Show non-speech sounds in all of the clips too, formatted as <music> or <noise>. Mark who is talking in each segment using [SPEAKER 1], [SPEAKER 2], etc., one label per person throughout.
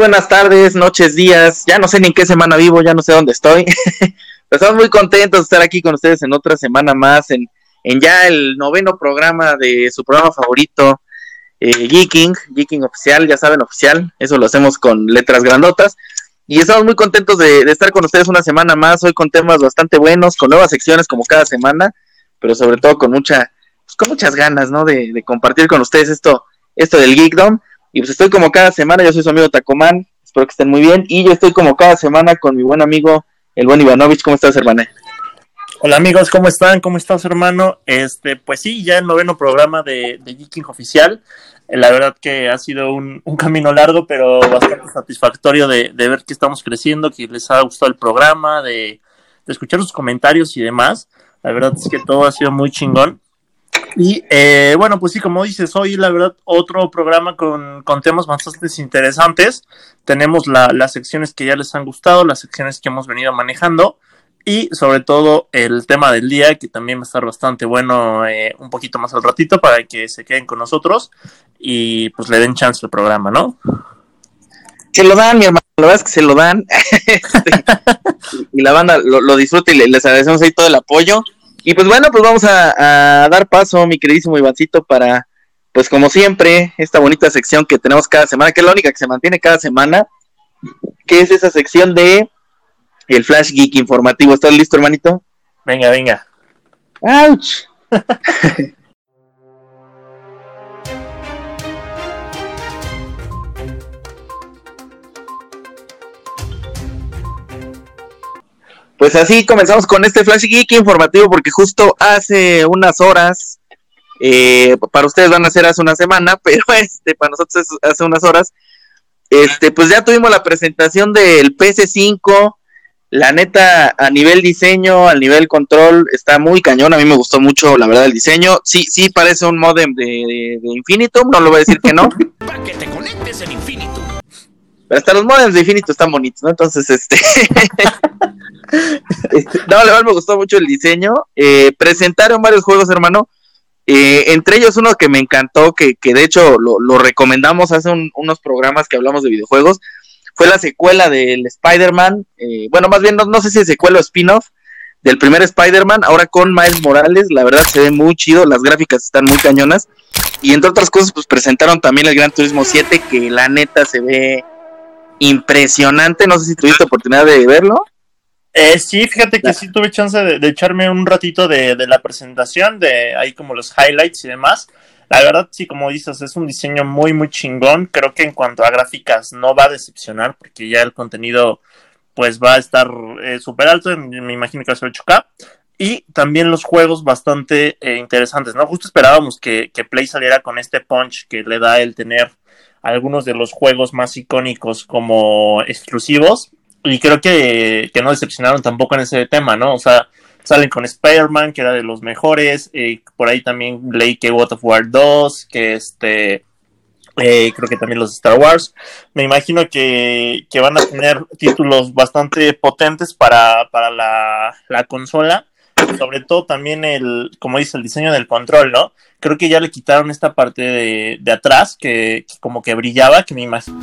[SPEAKER 1] Buenas tardes, noches, días. Ya no sé ni en qué semana vivo, ya no sé dónde estoy. <laughs> estamos muy contentos de estar aquí con ustedes en otra semana más, en, ya el noveno programa de su programa favorito, eh, Geeking, Geeking oficial, ya saben, oficial. Eso lo hacemos con letras grandotas. Y estamos muy contentos de, estar con ustedes una semana más, hoy con temas bastante buenos, con nuevas secciones como cada semana, pero sobre todo con mucha, pues, con muchas ganas, ¿no? De, de compartir con ustedes esto, esto del Geekdom. Y pues estoy como cada semana, yo soy su amigo Tacomán, espero que estén muy bien. Y yo estoy como cada semana con mi buen amigo, el buen Ivanovich. ¿Cómo estás, hermano?
[SPEAKER 2] Hola amigos, ¿cómo están? ¿Cómo estás, hermano? Este, pues sí, ya el noveno programa de, de Geeking Oficial. Eh, la verdad que ha sido un, camino largo, pero bastante satisfactorio de, ver que estamos creciendo, que les ha gustado el programa, de, de escuchar sus comentarios y demás. La verdad es que todo ha sido muy chingón. Y eh, bueno, pues sí, como dices, hoy la verdad otro programa con, temas bastante interesantes. Tenemos las secciones que ya les han gustado, las secciones que hemos venido manejando y sobre todo el tema del día que también va a estar bastante bueno eh, un poquito más al ratito para que se queden con nosotros y pues le den chance al programa, ¿no?
[SPEAKER 1] Se lo dan, mi hermano, la verdad es que se lo dan <laughs> este, y la banda lo, lo disfruta y les agradecemos ahí todo el apoyo. Y pues bueno, pues vamos a, dar paso, mi queridísimo Ivancito, para, pues como siempre, esta bonita sección que tenemos cada semana, que es la única que se mantiene cada semana, que es esa sección de el Flash Geek informativo. ¿Estás listo, hermanito?
[SPEAKER 2] Venga, venga.
[SPEAKER 1] ¡Auch! <laughs> Pues así comenzamos con este Flash Geek informativo porque justo hace unas horas, eh, para ustedes van a ser hace una semana, <laughs> pero este para nosotros es hace unas horas, este pues ya tuvimos la presentación del PC5, la neta a nivel diseño, al nivel control está muy cañón, a mí me gustó mucho la verdad el diseño, sí sí parece un modem de, de, Infinitum, no lo voy a decir que no. <laughs> para que te conectes en Infinitum. Hasta los modems de Infinitum están bonitos, ¿no? Entonces este <laughs> Este, no, le me gustó mucho el diseño. Eh, presentaron varios juegos, hermano. Eh, entre ellos uno que me encantó, que, de hecho lo, recomendamos hace unos programas que hablamos de videojuegos, fue la secuela del Spider-Man. Eh, bueno, más bien, no, sé si es secuela o spin-off del primer Spider-Man, ahora con Miles Morales. La verdad se ve muy chido, las gráficas están muy cañonas. Y entre otras cosas, pues presentaron también el Gran Turismo 7, que la neta se ve impresionante. No sé si tuviste oportunidad de verlo.
[SPEAKER 2] Eh, sí, fíjate que sí tuve chance de, echarme un ratito de, la presentación, de ahí como los highlights y demás. La verdad, sí, como dices, es un diseño muy, muy chingón. Creo que en cuanto a gráficas no va a decepcionar porque ya el contenido pues va a estar eh, súper alto, me imagino que va a ser 8K. Y también los juegos bastante eh, interesantes, ¿no? Justo esperábamos que, que Play saliera con este punch que le da el tener algunos de los juegos más icónicos como exclusivos y creo que, no decepcionaron tampoco en ese tema, ¿no? O sea, salen con Spider-Man, que era de los mejores, eh, por ahí también leí que God of War 2, que este, eh, creo que también los Star Wars. Me imagino que, van a tener títulos bastante potentes para, para la, la, consola, sobre todo también el, como dice, el diseño del control, ¿no? Creo que ya le quitaron esta parte de, de atrás que, como que brillaba, que me imagino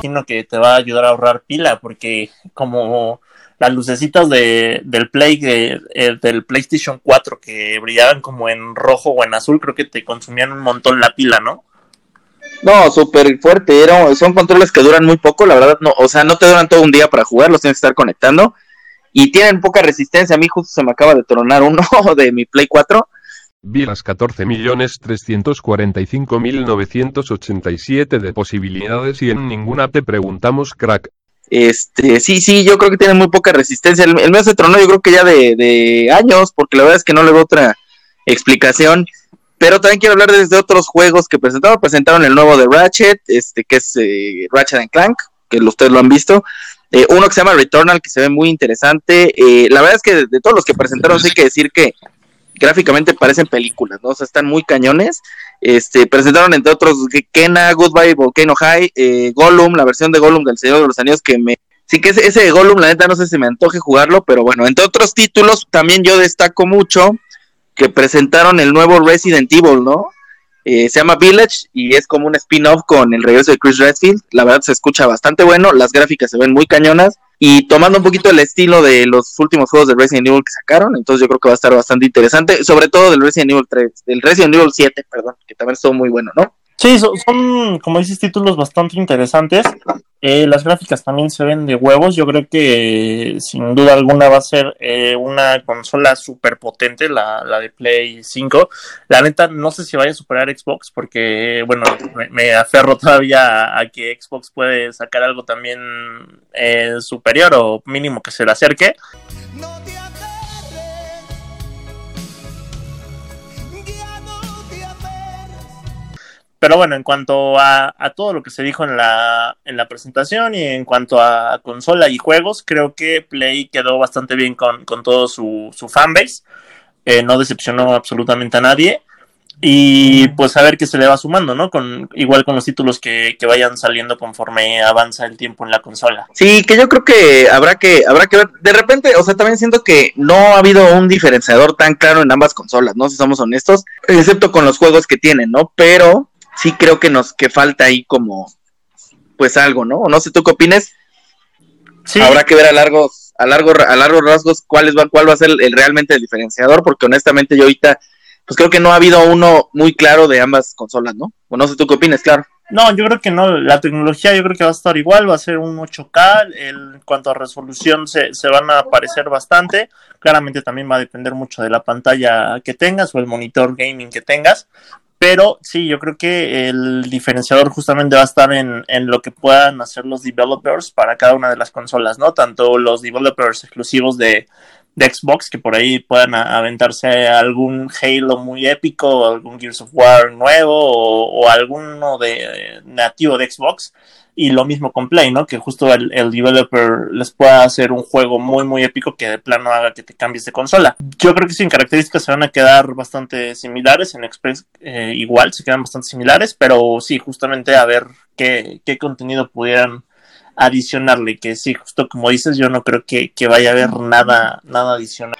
[SPEAKER 2] imagino que te va a ayudar a ahorrar pila porque como las lucecitas de, del Play eh, del PlayStation 4 que brillaban como en rojo o en azul, creo que te consumían un montón la pila, ¿no?
[SPEAKER 1] No, súper fuerte, son controles que duran muy poco, la verdad, no, o sea, no te duran todo un día para jugar, los tienes que estar conectando y tienen poca resistencia, a mí justo se me acaba de tronar uno <laughs> de mi Play 4
[SPEAKER 3] Vi las 14.345.987 de posibilidades y en ninguna te preguntamos, crack.
[SPEAKER 1] Este, sí, sí, yo creo que tiene muy poca resistencia. El, el mío se tronó, yo creo que ya de, años, porque la verdad es que no le veo otra explicación. Pero también quiero hablar desde otros juegos que presentaron. Presentaron el nuevo de Ratchet, este, que es eh, Ratchet Clank, que ustedes lo han visto. Eh, uno que se llama Returnal, que se ve muy interesante. Eh, la verdad es que de, todos los que presentaron, sí hay que decir que gráficamente parecen películas, ¿no? O sea, están muy cañones. Este, presentaron entre otros Kena, Goodbye, Volcano High, eh, Gollum, la versión de Gollum del Señor de los Anillos que me... Sí que ese, ese Gollum, la neta, no sé si me antoje jugarlo, pero bueno, entre otros títulos, también yo destaco mucho que presentaron el nuevo Resident Evil, ¿no? Eh, se llama Village y es como un spin-off con el regreso de Chris Redfield. La verdad se escucha bastante bueno, las gráficas se ven muy cañonas y tomando un poquito el estilo de los últimos juegos de Resident Evil que sacaron, entonces yo creo que va a estar bastante interesante, sobre todo del Resident Evil 3, del Resident Evil 7, perdón, que también estuvo muy bueno, ¿no?
[SPEAKER 2] Sí, son, como dices, títulos bastante interesantes. Eh, las gráficas también se ven de huevos. Yo creo que sin duda alguna va a ser eh, una consola súper potente, la, la, de Play 5. La neta, no sé si vaya a superar Xbox, porque, bueno, me, aferro <laughs> todavía a, que Xbox puede sacar algo también eh, superior o mínimo que se le acerque. Pero bueno, en cuanto a, todo lo que se dijo en la, en la presentación y en cuanto a consola y juegos, creo que Play quedó bastante bien con, todo su, su fanbase. Eh, no decepcionó absolutamente a nadie. Y pues a ver qué se le va sumando, ¿no? Con, igual con los títulos que, que, vayan saliendo conforme avanza el tiempo en la consola.
[SPEAKER 1] Sí, que yo creo que habrá que, habrá que ver. De repente, o sea, también siento que no ha habido un diferenciador tan claro en ambas consolas, ¿no? Si somos honestos, excepto con los juegos que tienen, ¿no? Pero sí creo que nos que falta ahí como pues algo, ¿no? No sé tú qué opines. Sí. Habrá que ver a largos a largo a largos rasgos cuál es cuál va a ser el, realmente el diferenciador, porque honestamente yo ahorita pues creo que no ha habido uno muy claro de ambas consolas, ¿no? O no sé tú qué opinas, claro.
[SPEAKER 2] No, yo creo que no, la tecnología yo creo que va a estar igual, va a ser un 8K, en cuanto a resolución se, se van a aparecer bastante, claramente también va a depender mucho de la pantalla que tengas o el monitor gaming que tengas, pero sí, yo creo que el diferenciador justamente va a estar en, en, lo que puedan hacer los developers para cada una de las consolas, ¿no? Tanto los developers exclusivos de, de Xbox, que por ahí puedan aventarse algún Halo muy épico, algún Gears of War nuevo, o, alguno de nativo de Xbox, y lo mismo con Play, ¿no? Que justo el, developer les pueda hacer un juego muy, muy épico que de plano haga que te cambies de consola. Yo creo que sí, en características se van a quedar bastante similares, en Express eh, igual se quedan bastante similares, pero sí, justamente a ver qué, qué contenido pudieran adicionarle, que sí, justo como dices, yo no creo que, que vaya a haber nada, nada adicional.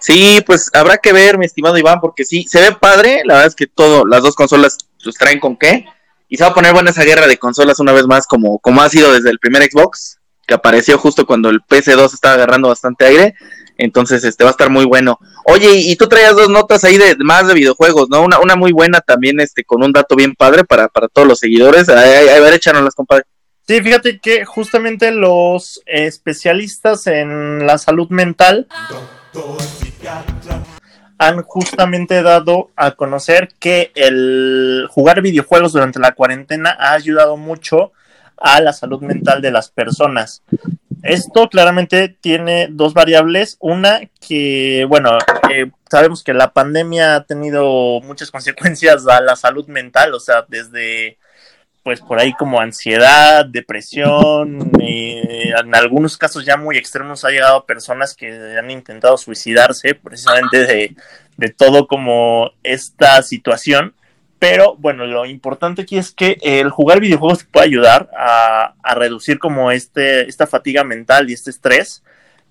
[SPEAKER 1] Sí, pues habrá que ver, mi estimado Iván, porque sí, se ve padre, la verdad es que todo, las dos consolas pues traen con qué, y se va a poner buena esa guerra de consolas una vez más, como, como ha sido desde el primer Xbox, que apareció justo cuando el PS2 estaba agarrando bastante aire. Entonces, este va a estar muy bueno. Oye, y tú traías dos notas ahí de más de videojuegos, ¿no? Una, una muy buena también, este, con un dato bien padre para, para todos los seguidores. A, ver, las compadre.
[SPEAKER 2] Sí, fíjate que justamente los especialistas en la salud mental han justamente dado a conocer que el jugar videojuegos durante la cuarentena ha ayudado mucho a la salud mental de las personas. Esto claramente tiene dos variables. Una que, bueno, eh, sabemos que la pandemia ha tenido muchas <laughs> consecuencias a la salud mental, o sea, desde pues por ahí como ansiedad, depresión, en algunos casos ya muy extremos ha llegado a personas que han intentado suicidarse precisamente de, de todo como esta situación. Pero bueno, lo importante aquí es que el jugar videojuegos te puede ayudar a, a reducir como este, esta fatiga mental y este estrés.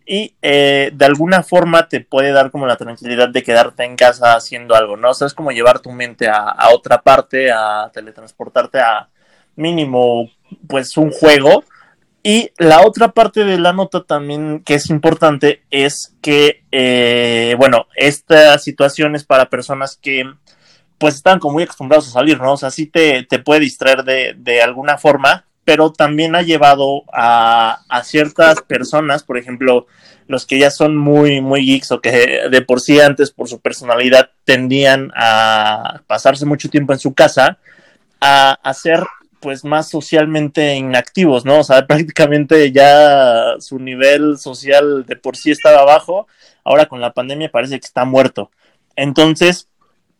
[SPEAKER 2] Y eh, de alguna forma te puede dar como la tranquilidad de quedarte en casa haciendo algo, ¿no? O sea, es como llevar tu mente a otra parte, a teletransportarte a, mínimo pues un juego. Y la otra parte de la nota también que es importante es que, eh, bueno, esta situación es para personas que pues están como muy acostumbrados a salir, ¿no? O sea, sí te, te puede distraer de, de, alguna forma, pero también ha llevado a, a, ciertas personas, por ejemplo, los que ya son muy, muy geeks o que de por sí antes por su personalidad tendían a pasarse mucho tiempo en su casa, a hacer pues más socialmente inactivos, ¿no? O sea, <laughs> prácticamente ya su nivel social de por sí estaba bajo, ahora con la pandemia parece que está muerto. Entonces,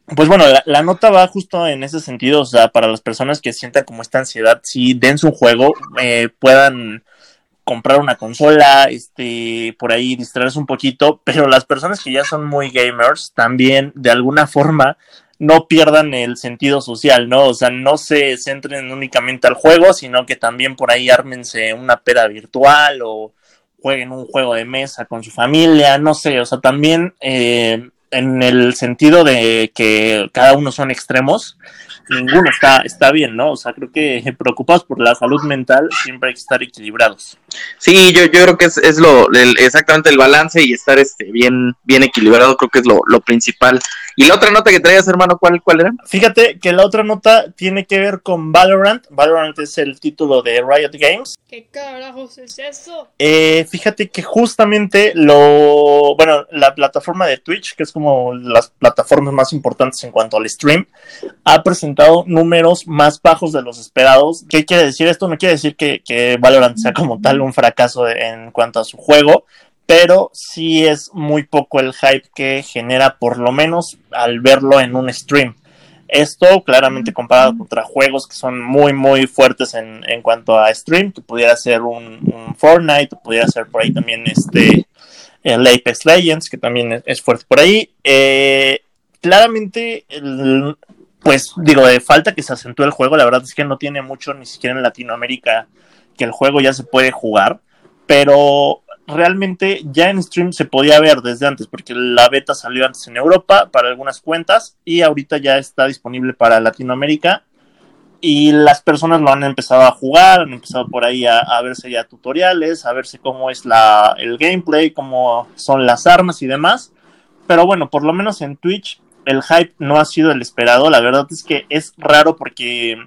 [SPEAKER 2] pues bueno, la, nota va justo en ese sentido, o sea, para las personas que sientan como esta ansiedad, si dense un juego, eh, puedan comprar una consola, este, por ahí distraerse un poquito, pero las personas que ya son muy gamers también de alguna forma no pierdan el sentido social, ¿no? O sea, no se centren únicamente al juego, sino que también por ahí ármense una peda virtual o jueguen un juego de mesa con su familia, no sé, o sea, también eh, en el sentido de que cada uno son extremos, ninguno está, está bien, ¿no? O sea, creo que <laughs> preocupados por la salud mental siempre hay que estar equilibrados.
[SPEAKER 1] Sí, yo, yo creo que es, es lo exactamente el balance y estar este bien, bien equilibrado, creo que es lo, lo principal. Y la otra nota que traías, hermano, ¿cuál, ¿cuál era?
[SPEAKER 2] Fíjate que la otra nota tiene que ver con Valorant. Valorant es el título de Riot Games.
[SPEAKER 4] ¿Qué carajos es eso?
[SPEAKER 2] Eh, fíjate que justamente lo. Bueno, la plataforma de Twitch, que es como las plataformas más importantes en cuanto al stream, ha presentado números más bajos de los esperados. ¿Qué quiere decir esto? No quiere decir que, que Valorant sea como tal un fracaso en cuanto a su juego, pero sí es muy poco el hype que genera, por lo menos al verlo en un stream. Esto claramente comparado contra juegos que son muy, muy fuertes en, en cuanto a stream, que pudiera ser un, Fortnite, pudiera ser por ahí también este, el Apex Legends, que también es, fuerte por ahí. Eh, claramente, pues digo, de falta que se acentúe el juego, la verdad es que no tiene mucho, ni siquiera en Latinoamérica, que el juego ya se puede jugar, pero realmente ya en stream se podía ver desde antes, porque la beta salió antes en Europa para algunas cuentas y ahorita ya está disponible para Latinoamérica. Y las personas lo han empezado a jugar, han empezado por ahí a, verse ya tutoriales, a verse cómo es la, el gameplay, cómo son las armas y demás. Pero bueno, por lo menos en Twitch el hype no ha sido el esperado. La verdad es que es raro porque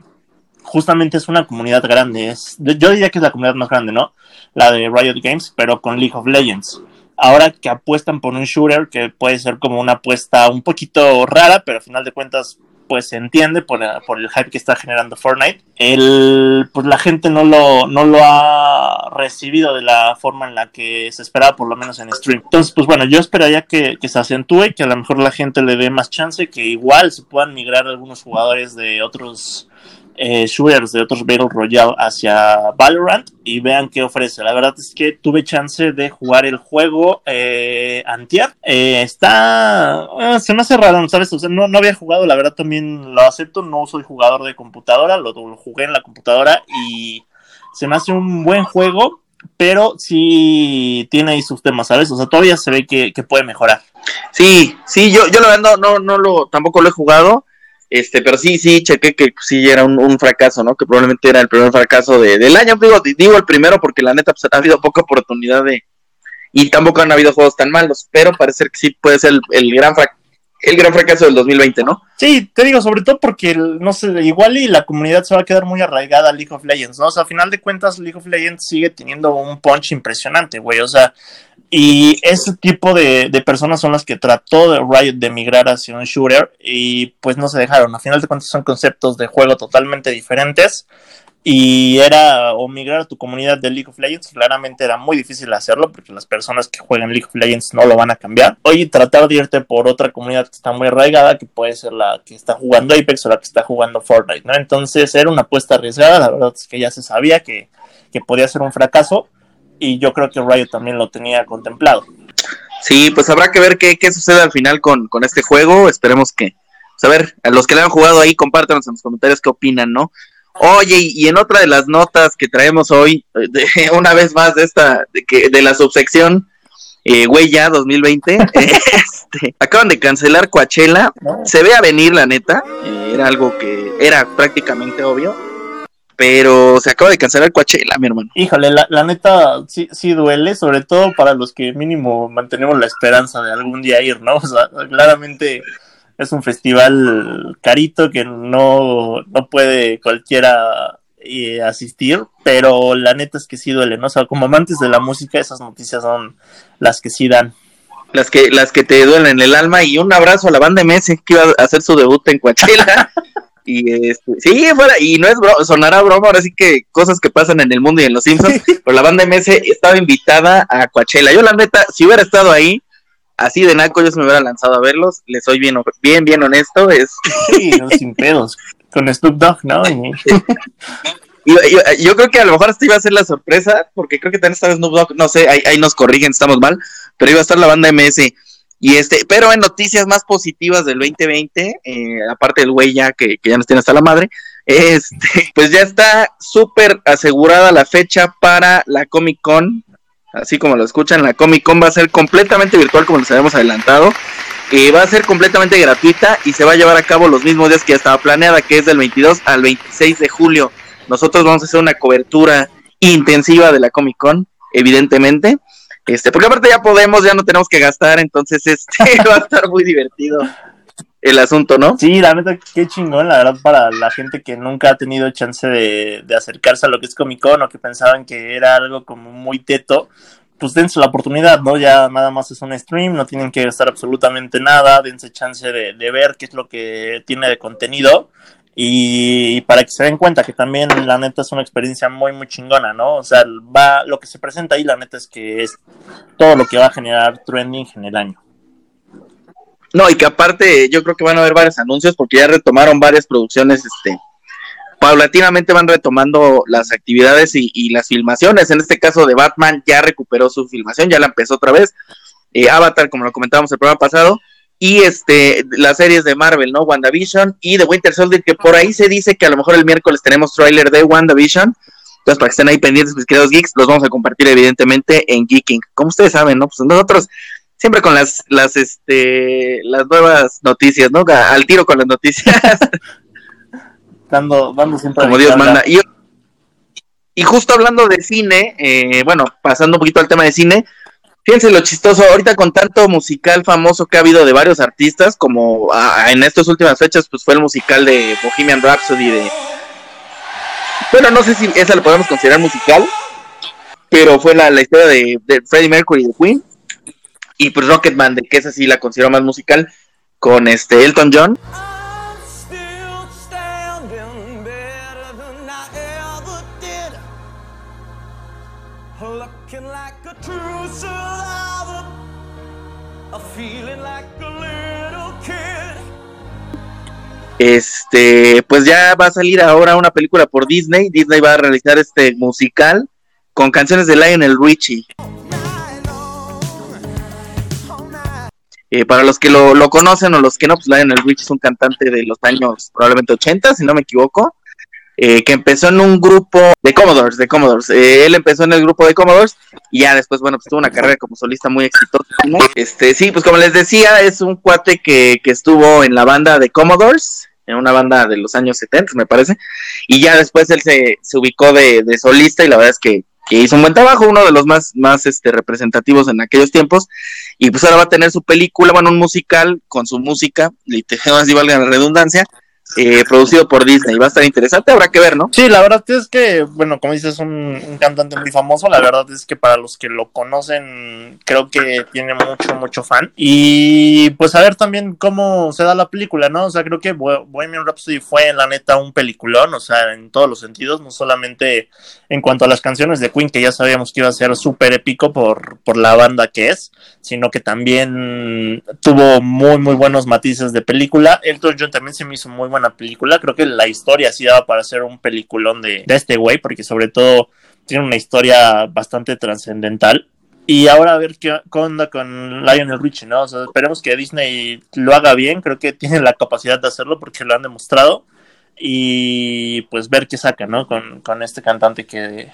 [SPEAKER 2] justamente es una comunidad grande. Es, yo diría que es la comunidad más grande, ¿no? La de Riot Games, pero con League of Legends. Ahora que apuestan por un shooter que puede ser como una apuesta un poquito rara, pero al final de cuentas pues se entiende por, por, el hype que está generando Fortnite. El, pues la gente no lo, no lo ha recibido de la forma en la que se esperaba, por lo menos en stream. Entonces, pues bueno, yo esperaría que, que se acentúe, que a lo mejor la gente le dé más chance, que igual se puedan migrar algunos jugadores de otros eh, shooters de otros Battle Royale hacia Valorant y vean qué ofrece. La verdad es que tuve chance de jugar el juego eh. Eh, está... Eh, se me hace raro, ¿sabes? O sea, no, no había jugado, la verdad también lo acepto, no soy jugador de computadora, lo, jugué en la computadora y se me hace un buen juego, pero sí tiene ahí sus temas, ¿sabes? O sea, todavía se ve que, puede mejorar.
[SPEAKER 1] Sí, sí, yo, yo la verdad no, no, no lo, tampoco lo he jugado. Este, pero sí, sí, chequé que sí era un, fracaso, ¿no? Que probablemente era el primer fracaso de, del año. Digo, digo el primero porque la neta pues, ha habido poca oportunidad de. Y tampoco han habido juegos tan malos, pero parece que sí puede ser el, gran el gran fracaso del 2020, ¿no?
[SPEAKER 2] Sí, te digo, sobre todo porque, no sé, igual y la comunidad se va a quedar muy arraigada a League of Legends, ¿no? O sea, a final de cuentas, League of Legends sigue teniendo un punch impresionante, güey. O sea, y ese tipo de, personas son las que trató de Riot de migrar hacia un shooter y pues no se dejaron. A final de cuentas son conceptos de juego totalmente diferentes y era o migrar a tu comunidad de League of Legends, claramente era muy difícil hacerlo porque las personas que juegan League of Legends no lo van a cambiar. Oye, tratar de irte por otra comunidad que está muy arraigada, que puede ser la que está jugando Apex o la que está jugando Fortnite, ¿no? Entonces era una apuesta arriesgada, la verdad es que ya se sabía que, que podía ser un fracaso y yo creo que Riot también lo tenía contemplado.
[SPEAKER 1] Sí, pues habrá que ver qué, qué sucede al final con, este juego. Esperemos que, pues a ver, a los que le han jugado ahí, compártanos en los comentarios qué opinan, ¿no? Oye, y en otra de las notas que traemos hoy, <laughs> una vez más de esta, de, que, de la subsección eh, Huella <laughs> 2020, este, acaban de cancelar Coachella. Se ve a venir, la neta. Eh, era algo que era prácticamente obvio pero se acaba de cancelar Coachella, mi hermano.
[SPEAKER 2] Híjole, la, la neta sí, sí duele, sobre todo para los que mínimo mantenemos la esperanza de algún día ir, ¿no? <laughs> O sea, claramente es un festival carito que no, no puede cualquiera eh, asistir, pero la neta es que sí duele, ¿no? O sea, como amantes de la música, esas noticias son las que sí dan.
[SPEAKER 1] Las que, las que te duelen en el alma y un abrazo a la banda MS que iba a hacer su debut en Coachella. <laughs> Y este, sí, fuera, y no es broma, sonará broma, ahora sí que cosas que pasan en el mundo y en los Simpsons, <laughs> pero la banda MS estaba invitada a Coachella. Yo la neta, si hubiera estado ahí, así de naco yo se me hubiera lanzado a verlos, les soy bien, bien, bien honesto, es...
[SPEAKER 2] Sí, sin pedos, con Snoop Dogg, ¿no?
[SPEAKER 1] Y... <laughs> Yo, creo que a lo mejor esta iba a ser la sorpresa, porque creo que también estaba Snoop Dogg, no sé, ahí, ahí nos corrigen, estamos mal, pero iba a estar la banda MS y este, pero en noticias más positivas del 2020, eh, aparte del güey ya que, ya nos tiene hasta la madre, <laughs> este, pues ya está súper asegurada la fecha para la Comic Con. Así como lo escuchan, la Comic Con va a ser completamente virtual como les habíamos adelantado. que va a ser completamente gratuita y se va a llevar a cabo los mismos días que estaba planeada, que es del 22 al 26 de julio. Nosotros vamos a hacer una cobertura intensiva de la Comic Con, evidentemente. Este, porque aparte ya podemos, ya no tenemos que gastar, entonces este <laughs> va a estar muy divertido el asunto, ¿no?
[SPEAKER 2] Sí, la neta, qué chingón, la verdad, para la gente que nunca ha tenido chance de, de acercarse a lo que es Comic Con o que pensaban que era algo como muy teto, pues dense la oportunidad, ¿no? Ya nada más es un stream, no tienen que gastar absolutamente nada, dense chance de, de ver qué es lo que tiene de contenido y para que se den cuenta que también la neta es una experiencia muy muy chingona, ¿no? O sea, va lo que se presenta ahí la neta es que es todo lo que va a generar trending en el año.
[SPEAKER 1] No, y que aparte yo creo que van a haber varios anuncios porque ya retomaron varias producciones, este, paulatinamente van retomando las actividades y, las filmaciones. En este caso de Batman ya recuperó su filmación, ya la empezó otra vez. Eh, Avatar, como lo comentábamos el programa pasado, y este las series de Marvel, ¿no? WandaVision y The Winter Soldier, que por ahí se dice que a lo mejor el miércoles tenemos tráiler de WandaVision. Entonces, para que estén ahí pendientes, mis queridos geeks, los vamos a compartir evidentemente en Geeking. Como ustedes saben, ¿no? Pues nosotros siempre con las, las, este, las nuevas noticias, ¿no? Al tiro con las noticias. <laughs>
[SPEAKER 2] dando, dando siempre
[SPEAKER 1] Como Dios manda. Y, y justo hablando de cine, eh, bueno, pasando un poquito al tema de cine, fíjense lo chistoso, ahorita con tanto musical famoso que ha habido de varios artistas, como ah, en estas últimas fechas, pues fue el musical de Bohemian Rhapsody de... Bueno, no sé si esa la podemos considerar musical, pero fue la, historia de, Freddie Mercury de Queen. Y pues Rocketman, de que esa sí la considero más musical, con este Elton John. Este, pues ya va a salir ahora una película por Disney. Disney va a realizar este musical con canciones de Lionel Richie. Eh, para los que lo, conocen o los que no, pues Lionel Richie es un cantante de los años probablemente 80, si no me equivoco, eh, que empezó en un grupo de Commodores, de Commodores. Eh, él empezó en el grupo de Commodores y ya después, bueno, pues tuvo una carrera como solista muy exitosa. Este, sí, pues como les decía, es un cuate que estuvo en la banda de Commodores, en una banda de los años 70, me parece, y ya después él se, se ubicó de, de solista y la verdad es que, que hizo un buen trabajo, uno de los más, más este, representativos en aquellos tiempos. Y pues ahora va a tener su película, bueno, un musical con su música, literal, <laughs> así valga la redundancia, eh, producido por Disney. Va a estar interesante, habrá que ver, ¿no?
[SPEAKER 2] Sí, la verdad es que, bueno, como dices, es un, cantante muy famoso. La verdad es que para los que lo conocen, creo que tiene mucho, mucho fan. Y pues a ver también cómo se da la película, ¿no? O sea, creo que Bo- Bohemian Rhapsody fue, la neta, un peliculón, o sea, en todos los sentidos, no solamente en cuanto a las canciones de Queen, que ya sabíamos que iba a ser súper épico por, por la banda que es, sino que también tuvo muy, muy buenos matices de película. Elton John también se me hizo muy buena película. Creo que la historia sí daba para hacer un peliculón de, de este güey, porque sobre todo tiene una historia bastante trascendental. Y ahora a ver qué, onda con Lionel Richie, ¿no? O sea, esperemos que Disney lo haga bien. Creo que tiene la capacidad de hacerlo porque lo han demostrado. Y pues ver qué saca, ¿no? Con, con este cantante que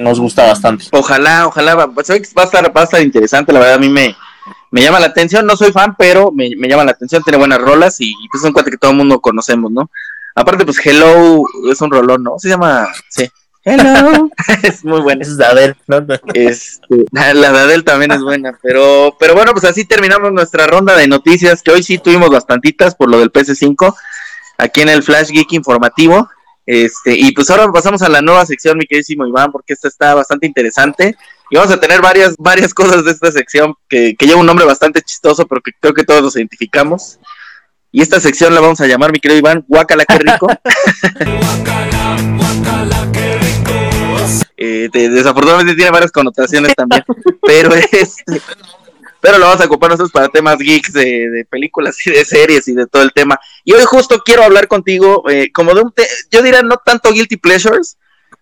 [SPEAKER 2] nos gusta bastante.
[SPEAKER 1] Ojalá, ojalá, va, va a estar, va a estar interesante, la verdad a mí me, me llama la atención, no soy fan, pero me, me llama la atención, tiene buenas rolas y, y, pues es un cuate que todo el mundo conocemos, ¿no? Aparte, pues Hello es un rolón, ¿no? Se llama, sí. Hello, <laughs> es muy bueno.
[SPEAKER 2] Es de Adele, ¿no?
[SPEAKER 1] Este, la de Adele también es buena, pero, pero bueno, pues así terminamos nuestra ronda de noticias, que hoy sí tuvimos bastantitas por lo del PS5, aquí en el Flash Geek informativo. Este, y pues ahora pasamos a la nueva sección, mi queridísimo Iván, porque esta está bastante interesante. Y vamos a tener varias, varias cosas de esta sección que, que lleva un nombre bastante chistoso, pero que creo que todos nos identificamos. Y esta sección la vamos a llamar, mi querido Iván, Guacala, qué rico. <laughs> Eh, te- desafortunadamente tiene varias connotaciones también, pero este, pero lo vamos a ocupar nosotros para temas geeks de, de películas y de series y de todo el tema. Y hoy justo quiero hablar contigo, eh, como de un, te- yo diría no tanto guilty pleasures,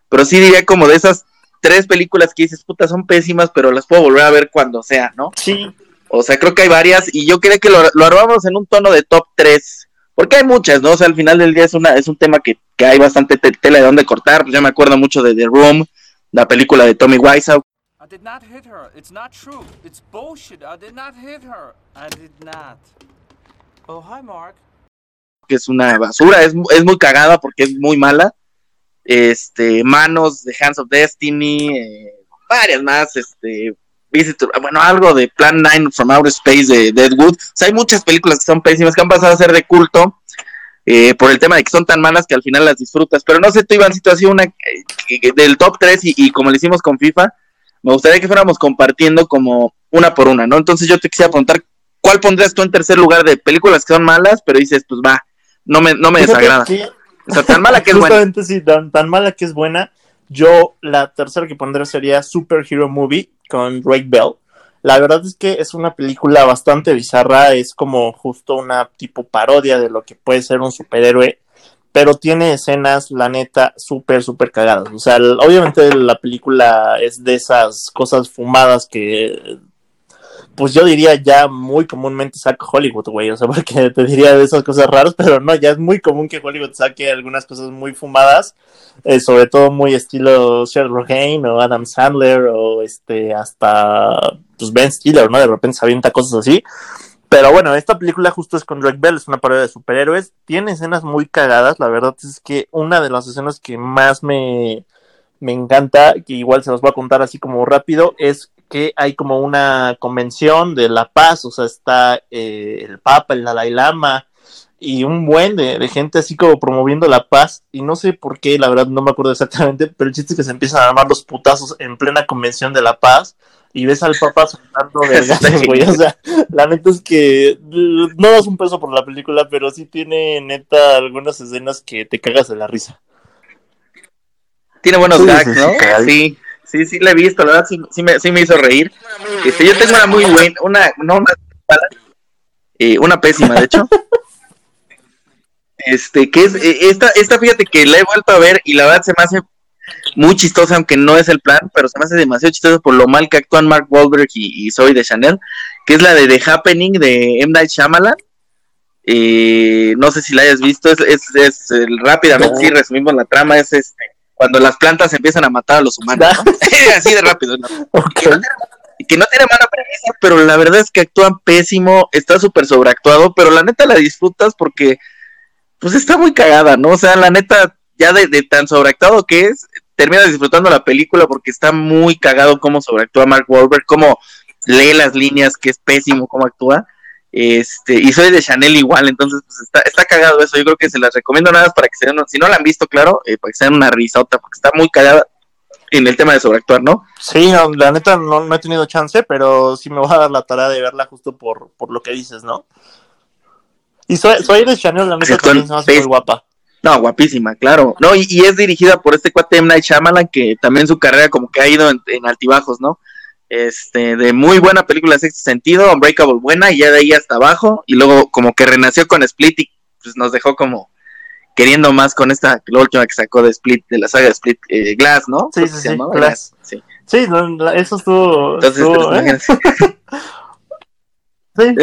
[SPEAKER 1] pero sí diría como de esas tres películas que dices, puta, son pésimas, pero las puedo volver a ver cuando sea, ¿no?
[SPEAKER 2] Sí,
[SPEAKER 1] O sea, creo que hay varias y yo quería que lo, lo armamos en un tono de top 3. Porque hay muchas, ¿no? O sea, al final del día es, una, es un tema que, que hay bastante te- tela de dónde cortar. Pues yo me acuerdo mucho de The Room, la película de Tommy Wiseau.
[SPEAKER 5] I did not hit her. It's not true. It's bullshit. I did not hit her. I did not. Oh, hi, Mark.
[SPEAKER 1] que es una basura, es, es muy cagada porque es muy mala. Este, Manos de Hands of Destiny, eh, varias más, este, Visitor, bueno, algo de Plan 9 from Outer Space de Deadwood. O sea, hay muchas películas que son pésimas, que han pasado a ser de culto eh, por el tema de que son tan malas que al final las disfrutas. Pero no sé, tú, Iván, si tú hacías una eh, del top 3 y, y como le hicimos con FIFA, me gustaría que fuéramos compartiendo como una por una, ¿no? Entonces yo te quisiera preguntar, ¿cuál pondrías tú en tercer lugar de películas que son malas, pero dices, pues va, no me, no me desagrada?
[SPEAKER 2] que-
[SPEAKER 1] O sea, tan mala que es buena.
[SPEAKER 2] Justamente sí, tan, mala que es buena. Yo la tercera que pondré sería Superhero Movie con Drake Bell. La verdad es que es una película bastante bizarra, es como justo una tipo parodia de lo que puede ser un superhéroe, pero tiene escenas, la neta, súper, súper cagadas. O sea, obviamente la película es de esas cosas fumadas que, pues yo diría ya muy comúnmente saca Hollywood, güey. O sea, porque <laughs> te diría de esas cosas raras, pero no, ya es muy común que Hollywood saque algunas cosas muy fumadas, eh, sobre todo muy estilo Sherlock Rogaine o Adam Sandler o este hasta pues Ben Stiller, ¿no? De repente se avienta cosas así. Pero bueno, esta película justo es con Drake Bell, es una parodia de superhéroes, tiene escenas muy cagadas, la verdad es que una de las escenas que más me, me encanta, que igual se los voy a contar así como rápido, es que hay como una convención de la paz, o sea, está eh, el Papa, el Dalai Lama y un buen de, de gente así como promoviendo la paz, y no sé por qué, la verdad no me acuerdo exactamente, pero el chiste es que se empiezan a armar los putazos en plena convención de la paz, y ves al Papa soltando <laughs> vergazos, <laughs> güey, o sea, la neta es que no das un peso por la película, pero sí tiene neta algunas escenas que te cagas de la risa.
[SPEAKER 1] Tiene buenos
[SPEAKER 2] Sí,
[SPEAKER 1] gags, ¿no? Sí, sí, sí, la he visto, la verdad sí, sí me, sí me hizo reír. Este, yo tengo una muy buena, una, no una mala, eh, una pésima, de hecho. Este, que es, eh, esta, esta fíjate que la he vuelto a ver y la verdad se me hace muy chistosa, aunque no es el plan, pero se me hace demasiado chistosa por lo mal que actúan Mark Wahlberg y, y Zoe de Chanel, que es la de The Happening de M. Night Shyamalan. Eh, no sé si la hayas visto, es, es, es, rápidamente,
[SPEAKER 2] No.
[SPEAKER 1] sí, resumimos la trama, es este, cuando las plantas empiezan a matar a los humanos, ¿no? <laughs> <laughs> así de rápido, ¿no? Que no tiene mala premisa, pero la verdad es que actúan pésimo, está súper sobreactuado, pero la neta la disfrutas porque pues está muy cagada, ¿no? O sea, la neta, ya de, de tan sobreactuado que es, terminas disfrutando la película porque está muy cagado cómo sobreactúa Mark Wahlberg, cómo lee las líneas, que es pésimo cómo actúa. Este, y soy de Chanel igual, entonces pues está, está cagado eso, yo creo que se las recomiendo nada más para que se den, si no la han visto, claro, eh, para que se den una risota, porque está muy cagada en el tema de sobreactuar, ¿no?
[SPEAKER 2] Sí, no, la neta no, no he tenido chance, pero sí me voy a dar la tarea de verla justo por, por lo que dices, ¿no? Y soy, soy de Chanel, la neta
[SPEAKER 1] Sí,
[SPEAKER 2] también se me hace muy guapa.
[SPEAKER 1] No, guapísima, claro. No, y, y es dirigida por este cuate M. Night Shyamalan, que también su carrera como que ha ido en, en altibajos, ¿no? Este, de muy buena película sexto sentido, Unbreakable buena, y ya de ahí hasta abajo, y luego como que renació con Split y pues nos dejó como queriendo más con esta, la última que sacó de Split, de la saga de Split, eh, Glass, ¿no?
[SPEAKER 2] Sí, sí, sí,
[SPEAKER 1] llamaba
[SPEAKER 2] Glass.
[SPEAKER 1] Sí.
[SPEAKER 2] Sí, no, la- eso estuvo.
[SPEAKER 1] Entonces,
[SPEAKER 2] estuvo, <laughs> ¿eh? Sí.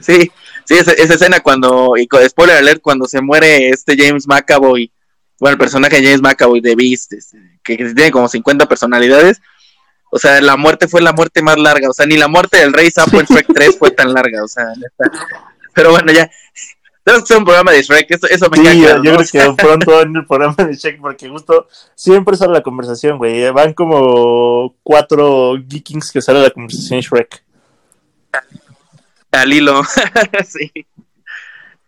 [SPEAKER 1] Sí, sí, esa, esa escena cuando, y con- spoiler alert, cuando se muere este James McAvoy, bueno, el personaje de James McAvoy de Beast, este, que, que tiene como 50 personalidades, o sea, la muerte fue la muerte más larga, o sea, ni la muerte del Rey Sapo en Shrek 3 fue tan larga, o sea, pero bueno, ya, tenemos que hacer un programa de Shrek, eso, eso me
[SPEAKER 2] Sí,
[SPEAKER 1] queda
[SPEAKER 2] yo,
[SPEAKER 1] claro,
[SPEAKER 2] yo
[SPEAKER 1] ¿no?
[SPEAKER 2] creo que pronto en el programa de Check, porque justo siempre sale la conversación, güey. Van como cuatro geekings que sale la conversación Shrek.
[SPEAKER 1] al hilo, <laughs> sí,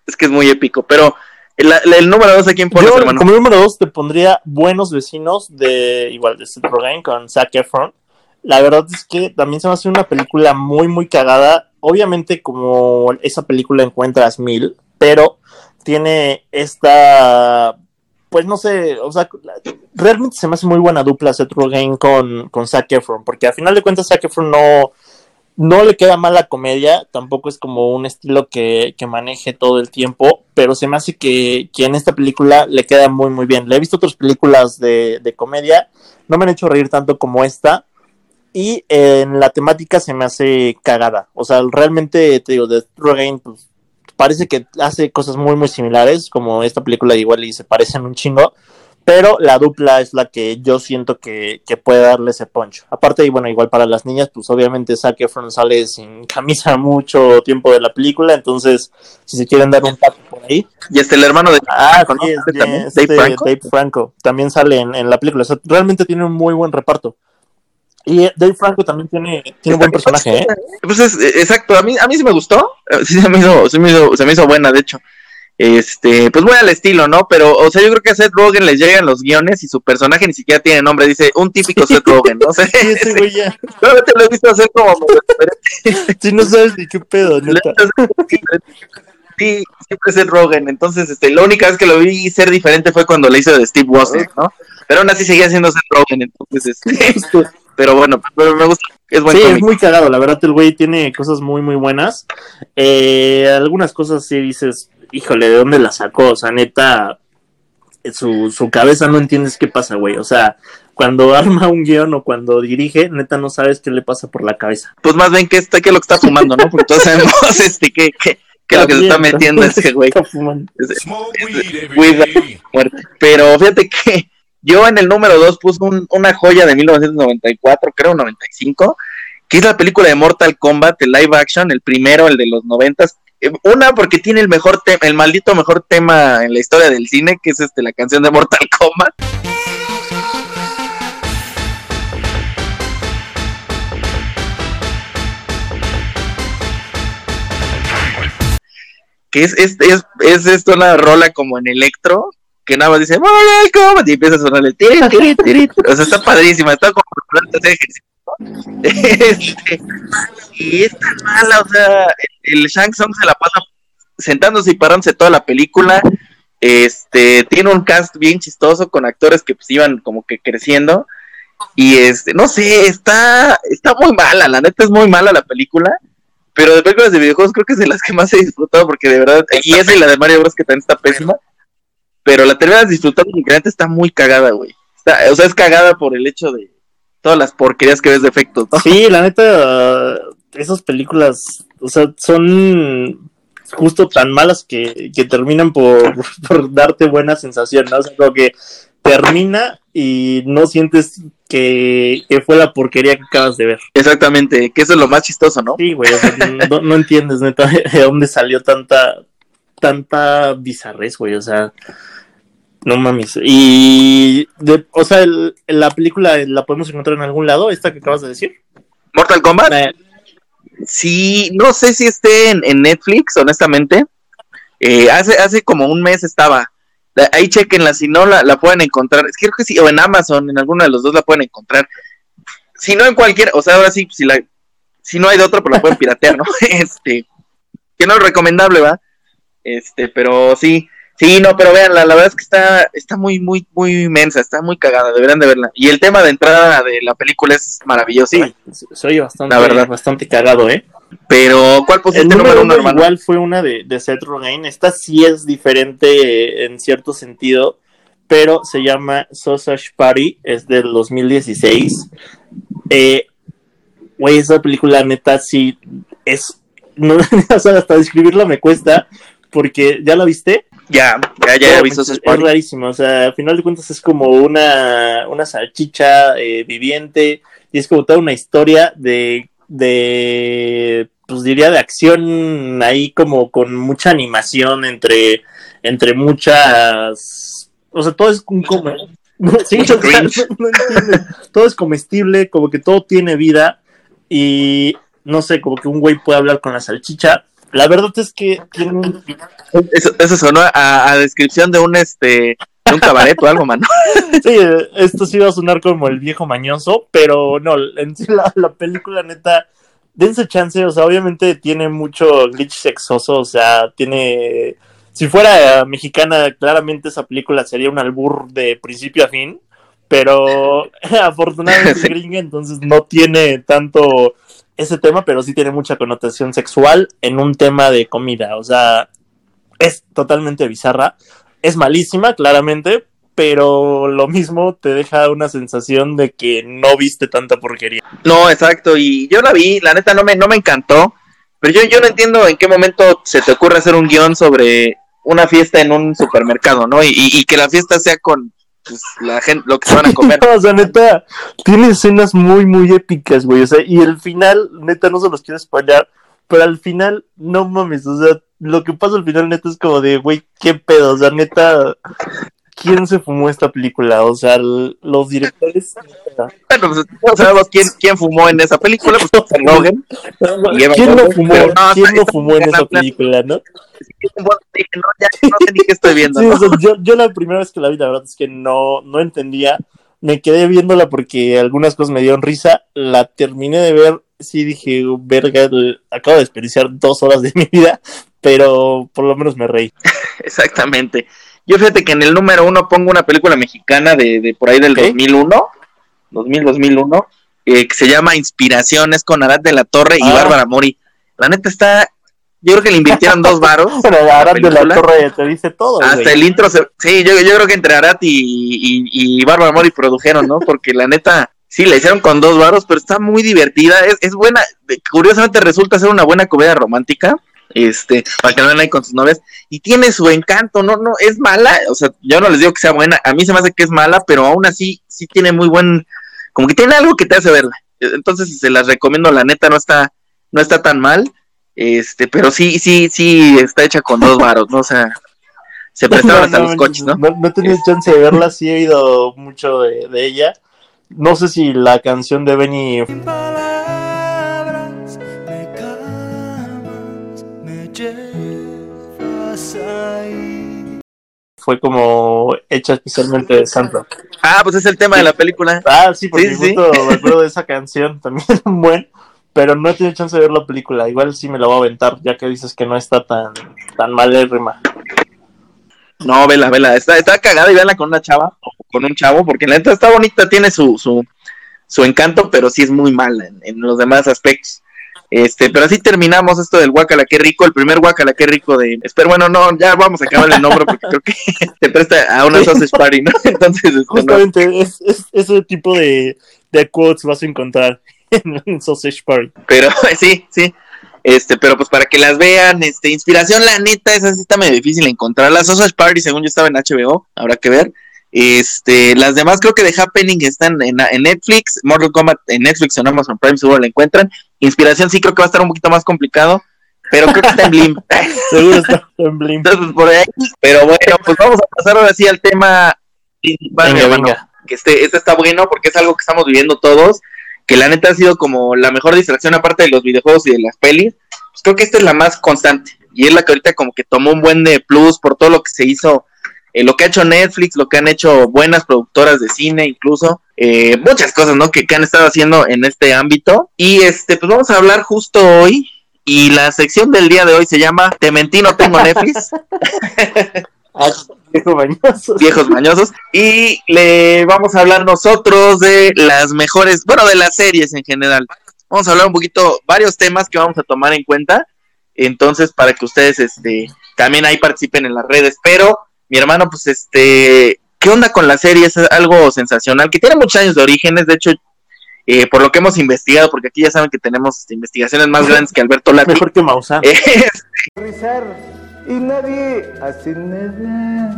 [SPEAKER 1] es que es muy épico, pero el, el número dos, ¿a quién pones,
[SPEAKER 2] Yo,
[SPEAKER 1] hermano?
[SPEAKER 2] como número dos, te pondría Buenos Vecinos de igual de Seth Rogen con Zac Efron. La verdad es que también se me hace una película muy, muy cagada. Obviamente, como esa película encuentras mil, pero tiene esta. Pues no sé, o sea, realmente se me hace muy buena dupla Seth Rogen con, con Zac Efron, porque al final de cuentas Zac Efron no, no le queda mal la comedia, tampoco es como un estilo que, que maneje todo el tiempo, pero se me hace que, que en esta película le queda muy muy bien. Le he visto otras películas de, de comedia, no me han hecho reír tanto como esta, y en la temática se me hace cagada. O sea, realmente, te digo, de Rogaine, pues parece que hace cosas muy muy similares, como esta película igual y se parecen un chingo, pero la dupla es la que yo siento que, que puede darle ese punch. Aparte, y bueno, igual para las niñas, pues obviamente Zac Efron sale sin <laughs> camisa mucho tiempo de la película, entonces si se quieren dar un paso por ahí.
[SPEAKER 1] Y este el hermano de
[SPEAKER 2] Ah,
[SPEAKER 1] ¿no?
[SPEAKER 2] sí,
[SPEAKER 1] Este también,
[SPEAKER 2] este,
[SPEAKER 1] Dave Franco.
[SPEAKER 2] Dave Franco. También sale en, en la película. O sea, realmente tiene un muy buen reparto. Y eh, Dave Franco también tiene, tiene un buen personaje, ¿eh?
[SPEAKER 1] Pues es, eh, exacto, a mí, a mí sí me gustó, eh, sí se me hizo, se me hizo, se me hizo buena, de hecho. Este, pues muy al estilo, ¿no? Pero, o sea, yo creo que a Seth Rogen les llegan los guiones y su personaje ni siquiera tiene nombre, dice un típico Seth Rogen, ¿no? <laughs> Sea,
[SPEAKER 2] Sí, ese güey ya.
[SPEAKER 1] solamente lo he visto hacer como.
[SPEAKER 2] Si <laughs> no sabes ni qué pedo, neta.
[SPEAKER 1] Sí, siempre Seth Rogen. Entonces, este, la única vez que lo vi ser diferente fue cuando le hizo de Steve Wozniak, ¿no? Pero aún así seguía siendo Seth Rogen, entonces, este, <laughs> pero bueno, pero me gusta, es buen
[SPEAKER 2] Sí, es muy cagado, la verdad el güey tiene cosas muy muy buenas. Eh, algunas cosas sí dices, híjole, ¿de dónde la sacó? O sea, neta, su, su cabeza no entiendes qué pasa, güey. O sea, cuando <laughs> arma un guion o cuando dirige, neta no sabes qué le pasa por la cabeza.
[SPEAKER 1] Pues más bien que está, que es lo que está fumando, ¿no? Porque todos sabemos, <laughs> este, que, que, que es lo que se está metiendo ese güey. <laughs>
[SPEAKER 2] está fumando.
[SPEAKER 1] Cuida, muerte. Pero fíjate que yo en el número 2 puse un- una joya de 1994, creo 95, que es la película de Mortal Kombat, el live action, el primero, el de los 90. Una porque tiene el mejor tema, el maldito mejor tema en la historia del cine, que es este la canción de Mortal Kombat. Que es, es, es, es una rola como en electro, que nada más dice Mortal Kombat y empieza a sonar el tiri, tiri, tiri. O sea, está padrísima, está como hacer ejercicio. ¿no? Este, y es tan mala, o sea, el, el Shang Tsung se la pasa sentándose y parándose toda la película. Este, tiene un cast bien chistoso con actores que pues iban como que creciendo. Y este, no sé, está, está muy mala, la neta es muy mala la película. Pero de películas de videojuegos creo que es de las que más he disfrutado porque de verdad, y esa y la de Mario Bros que también está pésima. Pero la terminas disfrutando porque neta está muy cagada, güey. Está- o sea, es cagada por el hecho de todas las porquerías que ves de efectos, ¿no?
[SPEAKER 2] Sí, la neta, esas películas, o sea, son justo tan malas que, que terminan por, <laughs> por darte buena sensación, ¿no? O sea, como que termina y no sientes que, que fue la porquería que acabas de ver.
[SPEAKER 1] Exactamente, que eso es lo más chistoso, ¿no?
[SPEAKER 2] Sí, güey, o sea, no, no entiendes, neta, <laughs> de dónde salió tanta, tanta bizarrez, güey, o sea, no mames. Y, de- o sea, el- la película la podemos encontrar en algún lado, esta que acabas de decir.
[SPEAKER 1] Mortal Kombat.
[SPEAKER 2] Eh,
[SPEAKER 1] Sí, no sé si esté en, en Netflix, honestamente. Eh, hace, hace como un mes estaba. Ahí chequenla, si no la, la pueden encontrar. Es que creo que sí, o en Amazon, en alguno de los dos la pueden encontrar. Si no en cualquier, o sea, ahora sí, si la, si no hay de otro, pues la pueden <laughs> piratear, ¿no? <laughs> Este, que no es recomendable, ¿va? Este, pero sí, sí, no, pero vean, la, la verdad es que está, está muy, muy, muy inmensa, está muy cagada, deberían de verla. Y el tema de entrada de la película es maravilloso,
[SPEAKER 2] sí,
[SPEAKER 1] ¿eh?
[SPEAKER 2] oye bastante,
[SPEAKER 1] La verdad.
[SPEAKER 2] bastante cagado, ¿eh?
[SPEAKER 1] Pero, ¿cuál pusiste
[SPEAKER 2] El
[SPEAKER 1] número
[SPEAKER 2] número
[SPEAKER 1] uno,
[SPEAKER 2] uno
[SPEAKER 1] hermano?
[SPEAKER 2] igual fue una de, de Seth Rogen. Esta sí es diferente en cierto sentido, pero se llama Sausage Party, es del 2016. Eh, Güey, esa película neta sí es... <laughs> No, o sea, hasta describirla me cuesta, porque ¿ya la viste?
[SPEAKER 1] Ya, ya, ya he visto
[SPEAKER 2] es,
[SPEAKER 1] esos
[SPEAKER 2] es rarísimo, o sea, al final de cuentas es como una, una salchicha eh, viviente y es como toda una historia de, de, pues diría de acción ahí como con mucha animación entre, entre muchas, o sea, todo es un come- <laughs> Sí,
[SPEAKER 1] Mucho
[SPEAKER 2] o sea,
[SPEAKER 1] cringe. <laughs>
[SPEAKER 2] no- no entiendes. todo es comestible, como que todo tiene vida y no sé, como que un güey puede hablar con la salchicha. La verdad es que tiene un-
[SPEAKER 1] Eso, eso sonó a, a descripción de un este de un cabaret o algo, mano. <laughs>
[SPEAKER 2] Sí, esto sí va a sonar como el viejo mañoso, pero no, en sí la, la película neta, dense chance, o sea, obviamente tiene mucho glitch sexoso, o sea, tiene... Si fuera eh, mexicana, claramente esa película sería un albur de principio a fin, pero <laughs> afortunadamente es <laughs>
[SPEAKER 1] Sí.
[SPEAKER 2] gringa, entonces no tiene tanto ese tema, pero sí tiene mucha connotación sexual en un tema de comida, o sea, es totalmente bizarra, es malísima, claramente, pero lo mismo te deja una sensación de que no viste tanta porquería.
[SPEAKER 1] No, exacto, y yo la vi, la neta no me, no me encantó, pero yo, yo no entiendo en qué momento se te ocurre hacer un guion sobre una fiesta en un supermercado, ¿no? Y, y- y que la fiesta sea con, pues, la gente, lo que se van a comer. <laughs>
[SPEAKER 2] O sea, neta, tiene escenas muy, muy épicas, güey. O sea, y el final, neta, no se los quiero spoilear, pero al final, no mames, o sea, lo que pasa al final, neta, es como de, güey, qué pedo, o sea, neta, ¿quién se fumó esta película? O sea, los directores.
[SPEAKER 1] Bueno, pues sabemos quién, quién fumó en esa película, pues
[SPEAKER 2] ¿Quién no fumó? ¿Quién no fumó en esa película, no?
[SPEAKER 1] Dije, no, sé ni qué estoy viendo.
[SPEAKER 2] Yo, la primera vez que la vi, la verdad es que no, no entendía. Me quedé viéndola porque algunas cosas me dieron risa. La terminé de ver. Sí, dije, verga, acabo de desperdiciar dos horas de mi vida, pero por lo menos me reí. <laughs>
[SPEAKER 1] Exactamente. Yo fíjate que en el número uno pongo una película mexicana de, de por ahí del
[SPEAKER 2] Ok.
[SPEAKER 1] 2001, 2000, 2001, eh, que se llama Inspiraciones con Arad de la Torre y
[SPEAKER 2] Ah.
[SPEAKER 1] Bárbara Mori. La neta está, yo creo que le invirtieron dos <laughs> varos.
[SPEAKER 2] La Arad de la. Torre te dice todo,
[SPEAKER 1] Hasta
[SPEAKER 2] güey.
[SPEAKER 1] el intro, se- sí, yo, yo creo que entre Arat y, y, y Bárbara Mori produjeron, ¿no? Porque la neta, sí, la hicieron con dos varos, pero está muy divertida, es, es buena, curiosamente resulta ser una buena comedia romántica, este, para que la vean ahí con sus novias, y tiene su encanto, no, no, es mala, o sea, yo no les digo que sea buena, a mí se me hace que es mala, pero aún así, sí tiene muy buen, como que tiene algo que te hace verla, entonces se las recomiendo, la neta, no está, no está tan mal, este, pero sí, sí, sí, está hecha con dos varos, ¿no? O sea, se <laughs> prestaron hasta los coches, ¿no?
[SPEAKER 2] No, no he tenido chance de verla, sí he oído mucho de, de ella. No sé si la canción de Benny fue como hecha especialmente de Sandra.
[SPEAKER 1] Ah, pues es el tema de la película.
[SPEAKER 2] Ah, sí, porque
[SPEAKER 1] Sí, sí.
[SPEAKER 2] justo me acuerdo de esa <laughs> canción también, <laughs> buen, pero no he tenido chance de ver la película. Igual sí me la voy a aventar, ya que dices que no está tan, tan mal el rima.
[SPEAKER 1] No, vela, vela. Está, está cagada y véanla con una chava o con un chavo, porque la neta está bonita, tiene su, su, su encanto, pero sí es muy mala en, en los demás aspectos. Este, pero así terminamos esto del Guacala, qué rico, el primer Guacala, qué rico de. Espero, bueno, no, ya vamos a acabar el nombre porque creo que <laughs> te presta a una sausage party, ¿no? <laughs> Entonces, este, no.
[SPEAKER 2] Justamente es, es- ese tipo de, de quotes vas a encontrar <laughs> en Sausage Party.
[SPEAKER 1] Pero sí, sí. Este, pero pues para que las vean, este, inspiración, la neta, esa sí está medio difícil encontrar. La Sausage Party, según yo estaba en HBO, habrá que ver. Este, las demás creo que de Happening están en, en Netflix, Mortal Kombat en Netflix o en Amazon Prime seguro la encuentran. Inspiración sí creo que va a estar un poquito más complicado, pero creo que está en Blim. <laughs>
[SPEAKER 2] Seguro está en Blim.
[SPEAKER 1] Entonces, por ahí. Pero bueno, pues vamos a pasar ahora sí al tema principal,
[SPEAKER 2] Venga,
[SPEAKER 1] hermano.
[SPEAKER 2] venga.
[SPEAKER 1] Que este, este está bueno porque es algo que estamos viviendo todos, que la neta ha sido como la mejor distracción aparte de los videojuegos y de las pelis. Pues creo que esta es la más constante y es la que ahorita como que tomó un buen de plus por todo lo que se hizo, eh, lo que ha hecho Netflix, lo que han hecho buenas productoras de cine incluso, eh, muchas cosas, ¿no? Que, que han estado haciendo en este ámbito. Y este, pues vamos a hablar justo hoy. Y la sección del día de hoy se llama Te mentí, no tengo Netflix. <laughs>
[SPEAKER 2] Ah, viejo bañoso.
[SPEAKER 1] viejos mañosos. Y le vamos a hablar nosotros de las mejores, bueno, de las series en general. Vamos a hablar un poquito, varios temas que vamos a tomar en cuenta. Entonces, para que ustedes este, también ahí participen en las redes. Pero, mi hermano, pues este, ¿qué onda con la serie? Es algo sensacional, que tiene muchos años de orígenes. De hecho, eh, por lo que hemos investigado, porque aquí ya saben que tenemos este, investigaciones más grandes que Alberto Lati.
[SPEAKER 2] Mejor que Maussan. <laughs>
[SPEAKER 1] Es
[SPEAKER 6] y nadie hace nada.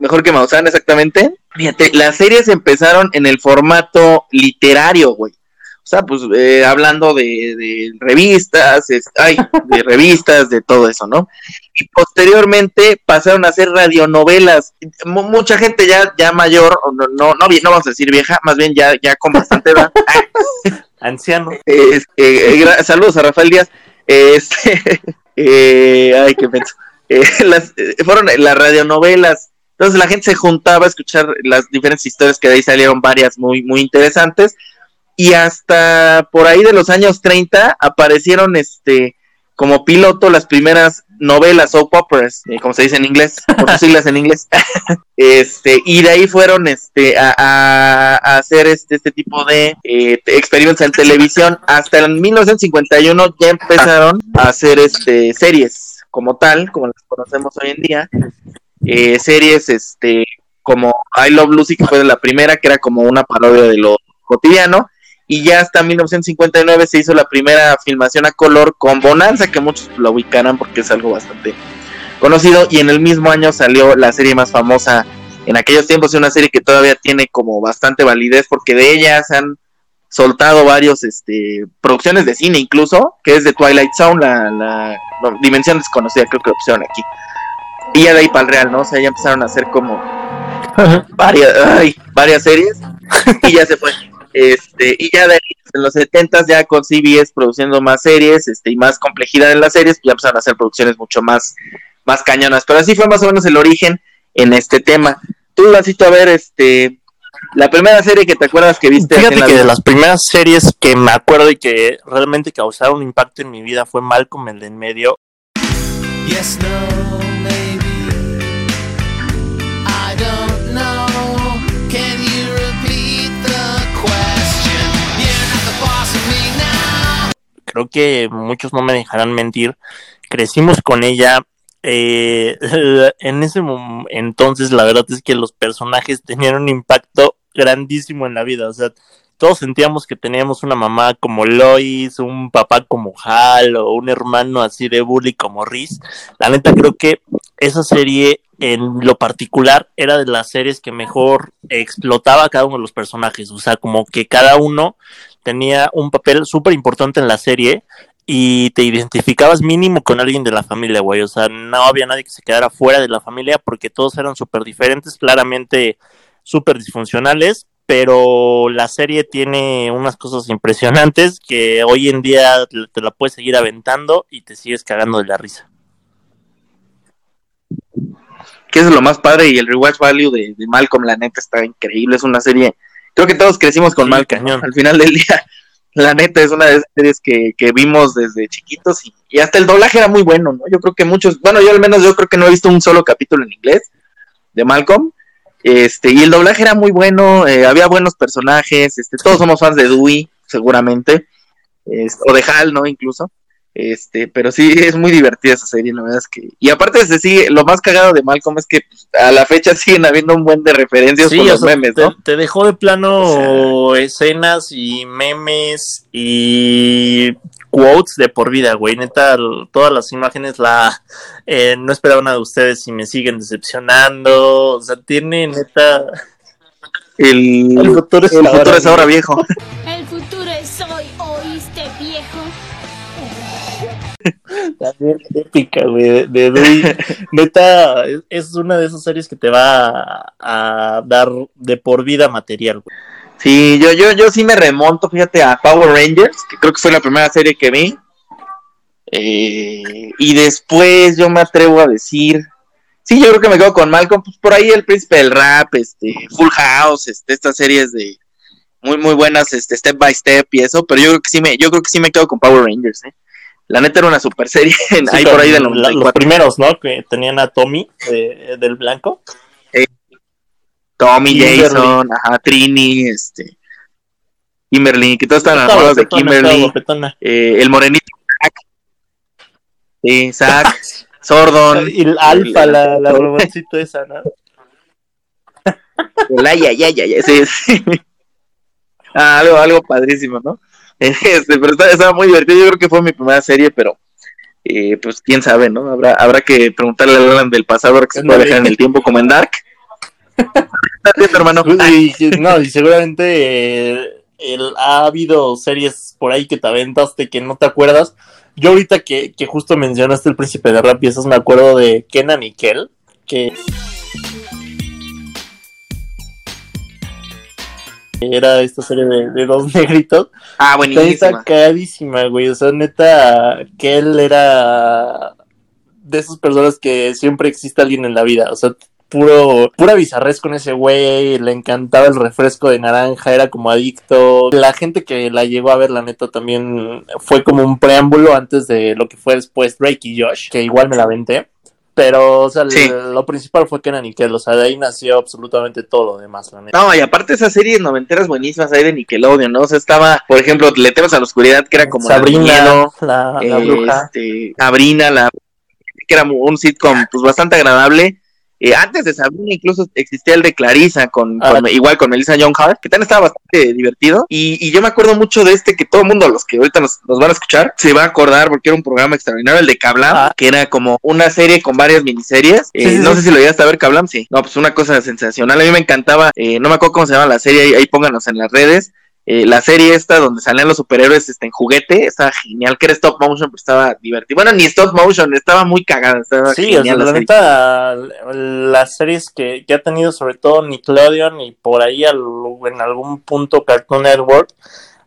[SPEAKER 1] Mejor que Maussan, exactamente. Fíjate, las series empezaron en el formato literario, güey. O sea, pues eh, hablando de, de revistas, es- ay, de <laughs> revistas, de todo eso, ¿no? Y posteriormente pasaron a ser radionovelas. Mu- mucha gente ya, ya mayor, no, no, no, no vamos a decir vieja, más bien ya, ya con bastante edad. <laughs>
[SPEAKER 2] Anciano.
[SPEAKER 1] Eh, eh, saludos a Rafael Díaz. Este, <laughs> eh, ay, qué penso. Eh, las, fueron las radionovelas. Entonces la gente se juntaba a escuchar las diferentes historias que de ahí salieron varias muy, muy interesantes. Y hasta por ahí de los años 30 aparecieron este como piloto las primeras novelas soap operas, eh, como se dice en inglés, por sus <laughs> siglas en inglés. <laughs> este, y de ahí fueron este a, a- a hacer este, este tipo de eh, experimentos en televisión. Hasta en 1951 ya empezaron a hacer este series como tal, como las conocemos hoy en día. Eh, series este como I Love Lucy, que fue la primera, que era como una parodia de lo cotidiano. Y ya hasta 1959 se hizo la primera filmación a color con Bonanza, que muchos la ubicarán porque es algo bastante conocido. Y en el mismo año salió la serie más famosa en aquellos tiempos una serie que todavía tiene como bastante validez porque de ella se han soltado varios este producciones de cine incluso que es de Twilight Zone la, la dimensión desconocida creo que opción aquí. Y ya de ahí para el real no o sea ya empezaron a hacer como varias ay, varias series y ya se fue este y ya de ahí en los 70 ya con CBS produciendo más series este y más complejidad en las series ya empezaron a hacer producciones mucho más más cañonas. Pero así fue más o menos el origen en este tema. Tú Lancito a ver este la primera serie que te acuerdas que viste
[SPEAKER 2] Fíjate
[SPEAKER 1] en la
[SPEAKER 2] que de las primeras series que me acuerdo y que realmente causaron un impacto en mi vida fue Malcolm el de en medio.
[SPEAKER 7] Yes, no,
[SPEAKER 2] Creo que muchos no me dejarán mentir. Crecimos con ella. eh, <laughs> en ese entonces, la verdad es que los personajes tenían un impacto grandísimo en la vida. O sea, todos sentíamos que teníamos una mamá como Lois, un papá como Hal o un hermano así de bully como Riz. La neta creo que esa serie en lo particular era de las series que mejor explotaba a cada uno de los personajes. O sea, como que cada uno tenía un papel súper importante en la serie y te identificabas mínimo con alguien de la familia, güey. O sea, no había nadie que se quedara fuera de la familia porque todos eran súper diferentes, claramente súper disfuncionales, pero la serie tiene unas cosas impresionantes que hoy en día te la puedes seguir aventando y te sigues cagando de la risa.
[SPEAKER 1] Que eso es lo más padre y el rewatch value de, de Malcolm la neta está increíble. Es una serie creo que todos crecimos con
[SPEAKER 2] Sí,
[SPEAKER 1] Malcolm al final del día <laughs> la neta es una de esas series que, que vimos desde chiquitos y, y hasta el doblaje era muy bueno no yo creo que muchos bueno yo al menos yo creo que no he visto un solo capítulo en inglés de Malcolm. Este y el doblaje era muy bueno eh, había buenos personajes este todos somos fans de Dewey seguramente es- o de Hal no incluso este, pero sí es muy divertida esa serie, la verdad es que. Y aparte se sigue, lo más cagado de Malcolm es que pues, a la fecha <laughs> siguen habiendo un buen de referencias
[SPEAKER 2] Sí,
[SPEAKER 1] por
[SPEAKER 2] o
[SPEAKER 1] los
[SPEAKER 2] sea,
[SPEAKER 1] memes,
[SPEAKER 2] te,
[SPEAKER 1] ¿no?
[SPEAKER 2] te dejó de plano escenas y memes y quotes de por vida, güey. Neta, todas las imágenes la eh, no esperaba nada de ustedes y me siguen decepcionando. O sea, tiene neta.
[SPEAKER 1] El,
[SPEAKER 2] El futuro es
[SPEAKER 1] el
[SPEAKER 2] ahora,
[SPEAKER 1] futuro es ahora
[SPEAKER 2] viejo.
[SPEAKER 1] viejo.
[SPEAKER 4] El futuro
[SPEAKER 2] Neta épica, güey, de, de Dewey. <laughs> Neta, es, es una de esas series que te va a, a dar de por vida material, güey.
[SPEAKER 1] Sí, yo, yo, yo sí me remonto, fíjate, a Power Rangers, que creo que fue la primera serie que vi. Eh, y después yo me atrevo a decir, sí, yo creo que me quedo con Malcolm, pues por ahí el príncipe del rap, este, Full House, este, estas series de muy, muy buenas, este, Step by Step y eso, pero yo creo que sí me, yo creo que sí me quedo con Power Rangers, eh. La neta era una super serie, <laughs>
[SPEAKER 2] Sí,
[SPEAKER 1] ahí por ahí
[SPEAKER 2] la- los
[SPEAKER 1] 94.
[SPEAKER 2] primeros, ¿no? Que tenían a Tommy de- del blanco.
[SPEAKER 1] Tommy
[SPEAKER 2] Kimberly.
[SPEAKER 1] Jason, ajá, Trini, este, Kimberly, que todos estaban
[SPEAKER 2] Estaba
[SPEAKER 1] enamorados de Kimberly, eh, el morenito, Zack, sí, Zack, <laughs> Sordon,
[SPEAKER 2] Y el alfa, la, la robotcito esa, ¿no?
[SPEAKER 1] el ay, ay, ay, ay, ay, sí, sí. <laughs> Ah, algo, algo padrísimo, ¿no? <laughs> Este, pero estaba, estaba muy divertido, yo creo que fue mi primera serie, pero eh, pues quién sabe, ¿no? Habrá, habrá que preguntarle al Alan del pasado ahora que se puede dejar en el tiempo como en Dark. ¿Estás bien, hermano? <laughs>
[SPEAKER 2] Y, no, y seguramente eh, el- ha habido series por ahí que te aventaste que no te acuerdas. Yo ahorita que, que justo mencionaste el príncipe de rap y esas me acuerdo de Kenan y Kel, que era esta serie de, de dos <laughs> negritos.
[SPEAKER 1] Ah,
[SPEAKER 2] Está
[SPEAKER 1] buenísima.
[SPEAKER 2] sacadísima, güey. O sea, neta, que él era de esas personas que siempre existe alguien en la vida. O sea, puro, pura bizarrez con ese güey. Le encantaba el refresco de naranja, era como adicto. La gente que la llegó a ver, la neta, también fue como un preámbulo antes de lo que fue después Drake y Josh, que igual me la aventé. Pero, o sea,
[SPEAKER 1] Sí.
[SPEAKER 2] lo principal fue Kenan y Kel. O sea, de ahí nació absolutamente todo lo demás, la neta.
[SPEAKER 1] No, y aparte esas series noventeras buenísimas ahí de Nickelodeon, ¿no? O sea, estaba, por ejemplo, Le temes a la oscuridad, que era como
[SPEAKER 2] Sabrina, la, la bruja.
[SPEAKER 1] este, Sabrina, la que era un sitcom pues bastante agradable. Eh, antes de Sabrina incluso existía el de Clarissa, con,
[SPEAKER 2] Ah.
[SPEAKER 1] con- igual con Melissa Young Hart, que también estaba bastante divertido. Y, y yo me acuerdo mucho de este que todo el mundo, los que ahorita nos, nos van a escuchar, se va a acordar porque era un programa extraordinario, el de Kablam,
[SPEAKER 2] Ah.
[SPEAKER 1] que era como una serie con varias miniseries. Eh,
[SPEAKER 2] Sí, sí,
[SPEAKER 1] no
[SPEAKER 2] sí.
[SPEAKER 1] sé si lo llegaste a ver, Kablam, sí. No, pues una cosa sensacional. A mí me encantaba, eh, no me acuerdo cómo se llama la serie, ahí, ahí pónganos en las redes. Eh, la serie esta donde salían los superhéroes este, en juguete, estaba genial, que era stop motion, pues estaba divertido. Bueno, ni stop motion, estaba muy cagada, estaba
[SPEAKER 2] Sí, o sea,
[SPEAKER 1] genial la
[SPEAKER 2] la
[SPEAKER 1] serie.
[SPEAKER 2] neta, las series que, que ha tenido sobre todo Nickelodeon y por ahí al- en algún punto Cartoon Network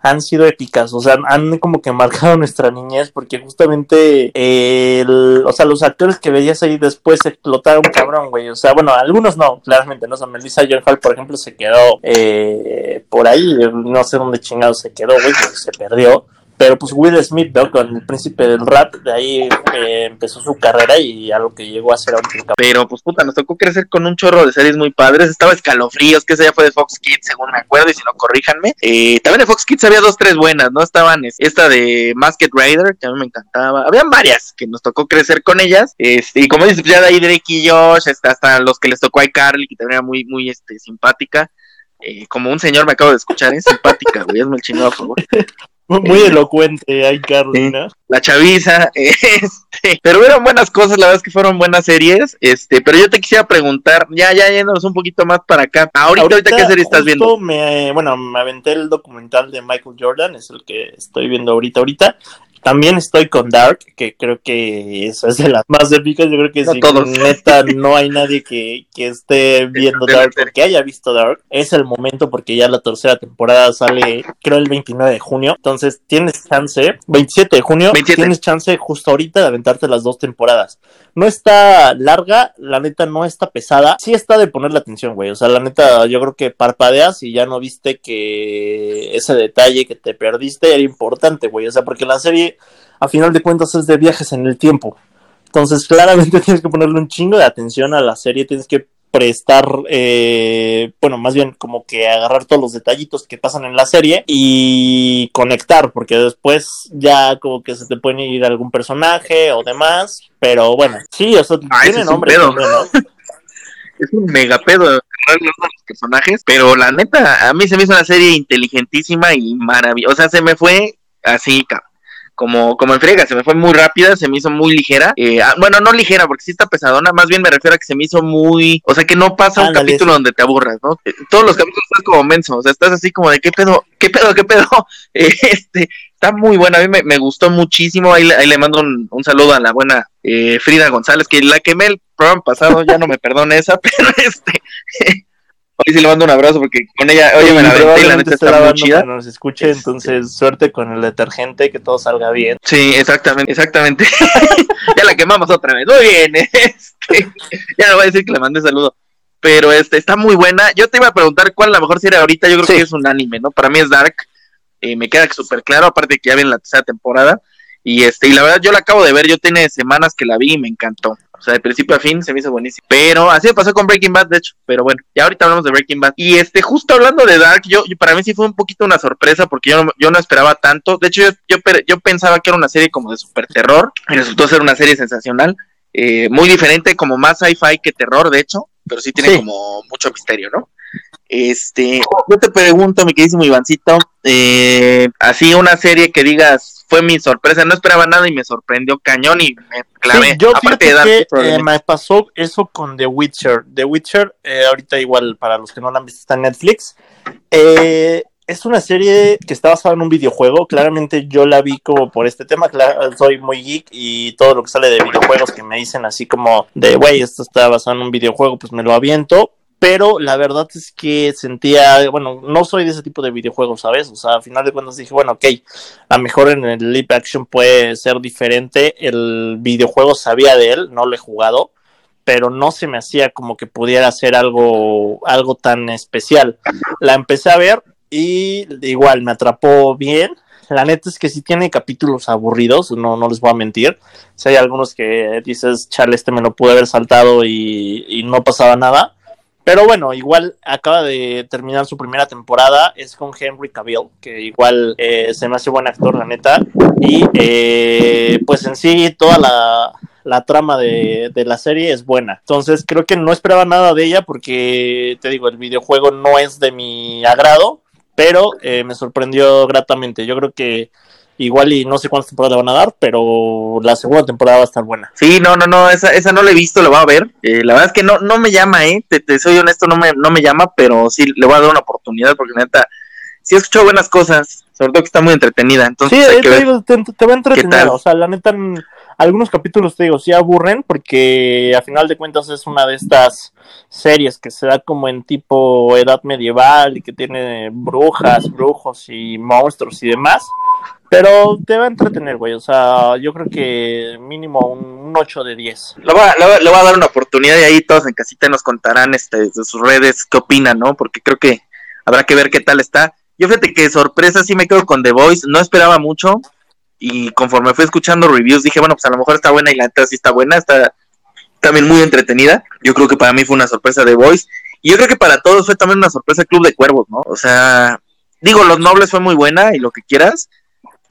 [SPEAKER 2] han sido épicas, o sea, han como que marcado <laughs> nuestra niñez porque justamente eh, el- o sea, los actores que veías ahí después explotaron cabrón, güey, o sea, bueno, algunos no, claramente, no, o Melissa Joan Hart, por ejemplo, se quedó eh, por ahí, no sé dónde chingado se quedó, güey, se perdió, pero pues Will Smith, ¿no? Con el príncipe del rap, de ahí eh, empezó su carrera y a lo que llegó a ser ahorita.
[SPEAKER 1] Pero pues puta, nos tocó crecer con un chorro de series muy padres. Estaba Escalofríos, que esa ya fue de Fox Kids, según me acuerdo, y si no, corríjanme. Eh, también de Fox Kids había dos, tres buenas, ¿no? Estaban es- esta de Masked Rider, que a mí me encantaba. Habían varias que nos tocó crecer con ellas. Este, y como dices, pues ya de ahí Drake y Josh, hasta, hasta los que les tocó a Carly, que también era muy, muy este, simpática. Eh, como un señor me acabo de escuchar, es simpática, güey, hazme el chingado, por favor. <laughs> <laughs>
[SPEAKER 2] Muy, muy elocuente, ay, Carolina.
[SPEAKER 1] la chaviza, <laughs> este, pero eran buenas cosas, la verdad es que fueron buenas series, este, pero yo te quisiera preguntar, ya, ya yéndonos un poquito más para acá, ahorita, ahorita, ¿qué serie estás viendo?
[SPEAKER 2] Me, bueno, me aventé el documental de Michael Jordan, es el que estoy viendo ahorita, ahorita. También estoy con Dark, que creo que eso es de las más épicas. Yo creo que
[SPEAKER 1] No
[SPEAKER 2] si
[SPEAKER 1] todos.
[SPEAKER 2] neta no hay nadie que, que esté viendo Dark o que haya visto Dark. Es el momento porque ya la tercera temporada sale, creo, el 29 de junio. Entonces tienes chance, 27 de junio,
[SPEAKER 1] 27.
[SPEAKER 2] tienes chance justo ahorita de aventarte las dos temporadas. No está larga, la neta no está pesada. Sí está de ponerle atención, güey. O sea, la neta, yo creo que parpadeas y ya no viste que ese detalle que te perdiste era importante, güey. O sea, porque la serie, a final de cuentas, es de viajes en el tiempo. Entonces, claramente <laughs> tienes que ponerle un chingo de atención a la serie, tienes que prestar, eh, bueno, más bien como que agarrar todos los detallitos que pasan en la serie y conectar, porque después ya como que se te puede ir algún personaje o demás, pero bueno, sí, o sea,
[SPEAKER 1] Ah,
[SPEAKER 2] tiene
[SPEAKER 1] es un
[SPEAKER 2] nombre
[SPEAKER 1] pedo.
[SPEAKER 2] ¿no? <laughs>
[SPEAKER 1] Es un mega pedo los personajes, pero la neta, a mí se me hizo una serie inteligentísima y maravillosa, o sea, se me fue así, cabrón. Como, como en friega, se me fue muy rápida, se me hizo muy ligera. Eh, ah, bueno, no ligera, porque sí está pesadona, más bien me refiero a que se me hizo muy. O sea, que no pasa un capítulo donde te aburras, ¿no? Eh, Todos los capítulos estás como menso, o sea, estás así como de qué pedo, qué pedo, qué pedo. <laughs> Eh, este, está muy buena, a mí me, me gustó muchísimo. Ahí, le- ahí le mando un, un saludo a la buena eh, Frida González, que la quemé el programa pasado, ya no me perdone esa, <laughs> pero este. Hoy sí le mando un abrazo porque con ella, oye, me la aventé y la neta está muy chida.
[SPEAKER 2] nos escuche, entonces suerte con el detergente, que todo salga bien.
[SPEAKER 1] Sí, exactamente, exactamente. <laughs> ya la quemamos otra vez. Muy bien, <laughs> este, ya no voy a decir que le mandé saludo. Pero este está muy buena. Yo te iba a preguntar cuál es la mejor serie ahorita. Yo creo
[SPEAKER 2] Sí.
[SPEAKER 1] que es un anime, ¿no? Para mí es Dark. Eh, me queda súper claro, aparte que ya viene la tercera temporada. Y este, y la verdad, yo la acabo de ver, yo tiene semanas que la vi y me encantó. O sea, de principio a fin se me hizo buenísimo. Pero así me pasó con Breaking Bad, de hecho. Pero bueno, ya ahorita hablamos de Breaking Bad. Y este, justo hablando de Dark, yo, yo- para mí sí fue un poquito una sorpresa porque yo no, yo no esperaba tanto. De hecho, yo, yo, pensaba que era una serie como de super terror. Y resultó ser una serie sensacional. Eh, muy diferente, como más sci-fi que terror, de hecho. Pero sí tiene
[SPEAKER 2] Sí.
[SPEAKER 1] como mucho misterio, ¿no? Este, yo te pregunto, mi queridísimo Ivancito, eh, así una serie que digas, fue mi sorpresa, no esperaba nada y me sorprendió cañón y me clavé.
[SPEAKER 2] Sí, yo
[SPEAKER 1] Aparte de
[SPEAKER 2] que eh, me pasó eso con The Witcher. The Witcher, eh, ahorita igual para los que no la han visto está en Netflix. Eh, es una serie que está basada en un videojuego. Claramente yo la vi como por este tema. Soy muy geek y todo lo que sale de videojuegos que me dicen así como de, güey, esto está basado en un videojuego, pues me lo aviento. Pero la verdad es que sentía, bueno, no soy de ese tipo de videojuegos, ¿sabes? O sea, al final de cuentas dije, bueno, ok, a lo mejor en el live action puede ser diferente. El videojuego sabía de él, no lo he jugado, pero no se me hacía como que pudiera ser algo, algo tan especial. La empecé a ver y igual me atrapó bien. La neta es que sí tiene capítulos aburridos, no, no les voy a mentir. Si hay algunos que dices, chale, este me lo pude haber saltado y no pasaba nada. Pero bueno, igual acaba de terminar su primera temporada, es con Henry Cavill, que igual eh, se me hace buen actor, la neta. Y eh, pues en sí, toda la, la trama de, de la serie es buena. Entonces creo que no esperaba nada de ella porque, te digo, el videojuego no es de mi agrado, pero eh, me sorprendió gratamente. Yo creo que igual y no sé cuántas temporadas le van a dar, pero la segunda temporada va a estar buena.
[SPEAKER 1] Sí, no, no, no, esa, esa no la he visto, la voy a ver. Eh, la verdad es que no, no me llama, ¿eh? Te, te soy honesto, no me, no me llama, pero sí le voy a dar una oportunidad porque neta, sí he escuchado buenas cosas, sobre todo que está muy entretenida. Entonces
[SPEAKER 2] Sí,
[SPEAKER 1] hay
[SPEAKER 2] eh,
[SPEAKER 1] que
[SPEAKER 2] te,
[SPEAKER 1] ver.
[SPEAKER 2] te, te va a entretener. O sea, la neta, algunos capítulos te digo, sí aburren porque a final de cuentas es una de estas series que se da como en tipo edad medieval y que tiene brujas, brujos y monstruos y demás. Pero te va a entretener, güey. O sea, yo creo que mínimo un, un 8 de 10.
[SPEAKER 1] Le voy, a, le voy a- le voy a dar una oportunidad y ahí todos en casita nos contarán este, de sus redes qué opinan, ¿no? Porque creo que habrá que ver qué tal está. Yo fíjate que sorpresa sí me quedo con The Voice, no esperaba mucho y conforme fui escuchando reviews dije, bueno, pues a lo mejor está buena y la neta sí está buena, está también muy entretenida. Yo creo que para mí fue una sorpresa The Voice y yo creo que para todos fue también una sorpresa Club de Cuervos, ¿no? O sea, digo, Los Nobles fue muy buena y lo que quieras,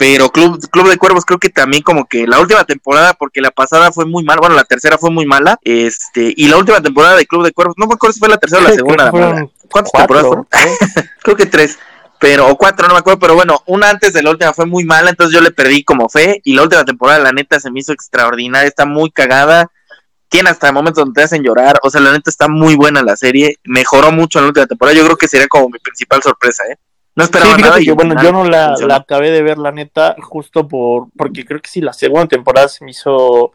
[SPEAKER 1] pero Club, Club de Cuervos creo que también como que la última temporada, porque la pasada fue muy mala, bueno, la tercera fue muy mala, este, y la última temporada de Club de Cuervos, no me acuerdo si fue la tercera o la segunda. la. ¿Cuántas temporadas fueron? <laughs> creo que tres, pero, o cuatro, no me acuerdo, pero bueno, una antes de la última fue muy mala, entonces yo le perdí como fe, y la última temporada, la neta, se me hizo extraordinaria, está muy cagada, tiene hasta momentos donde te hacen llorar, o sea, la neta está muy buena la serie, mejoró mucho en la última temporada, yo creo que sería como mi principal sorpresa, ¿eh? No
[SPEAKER 2] Sí,
[SPEAKER 1] esperaba nada.
[SPEAKER 2] que,
[SPEAKER 1] al
[SPEAKER 2] bueno, yo no la, la acabé de ver, la neta, justo por, porque creo que sí, la segunda temporada se me hizo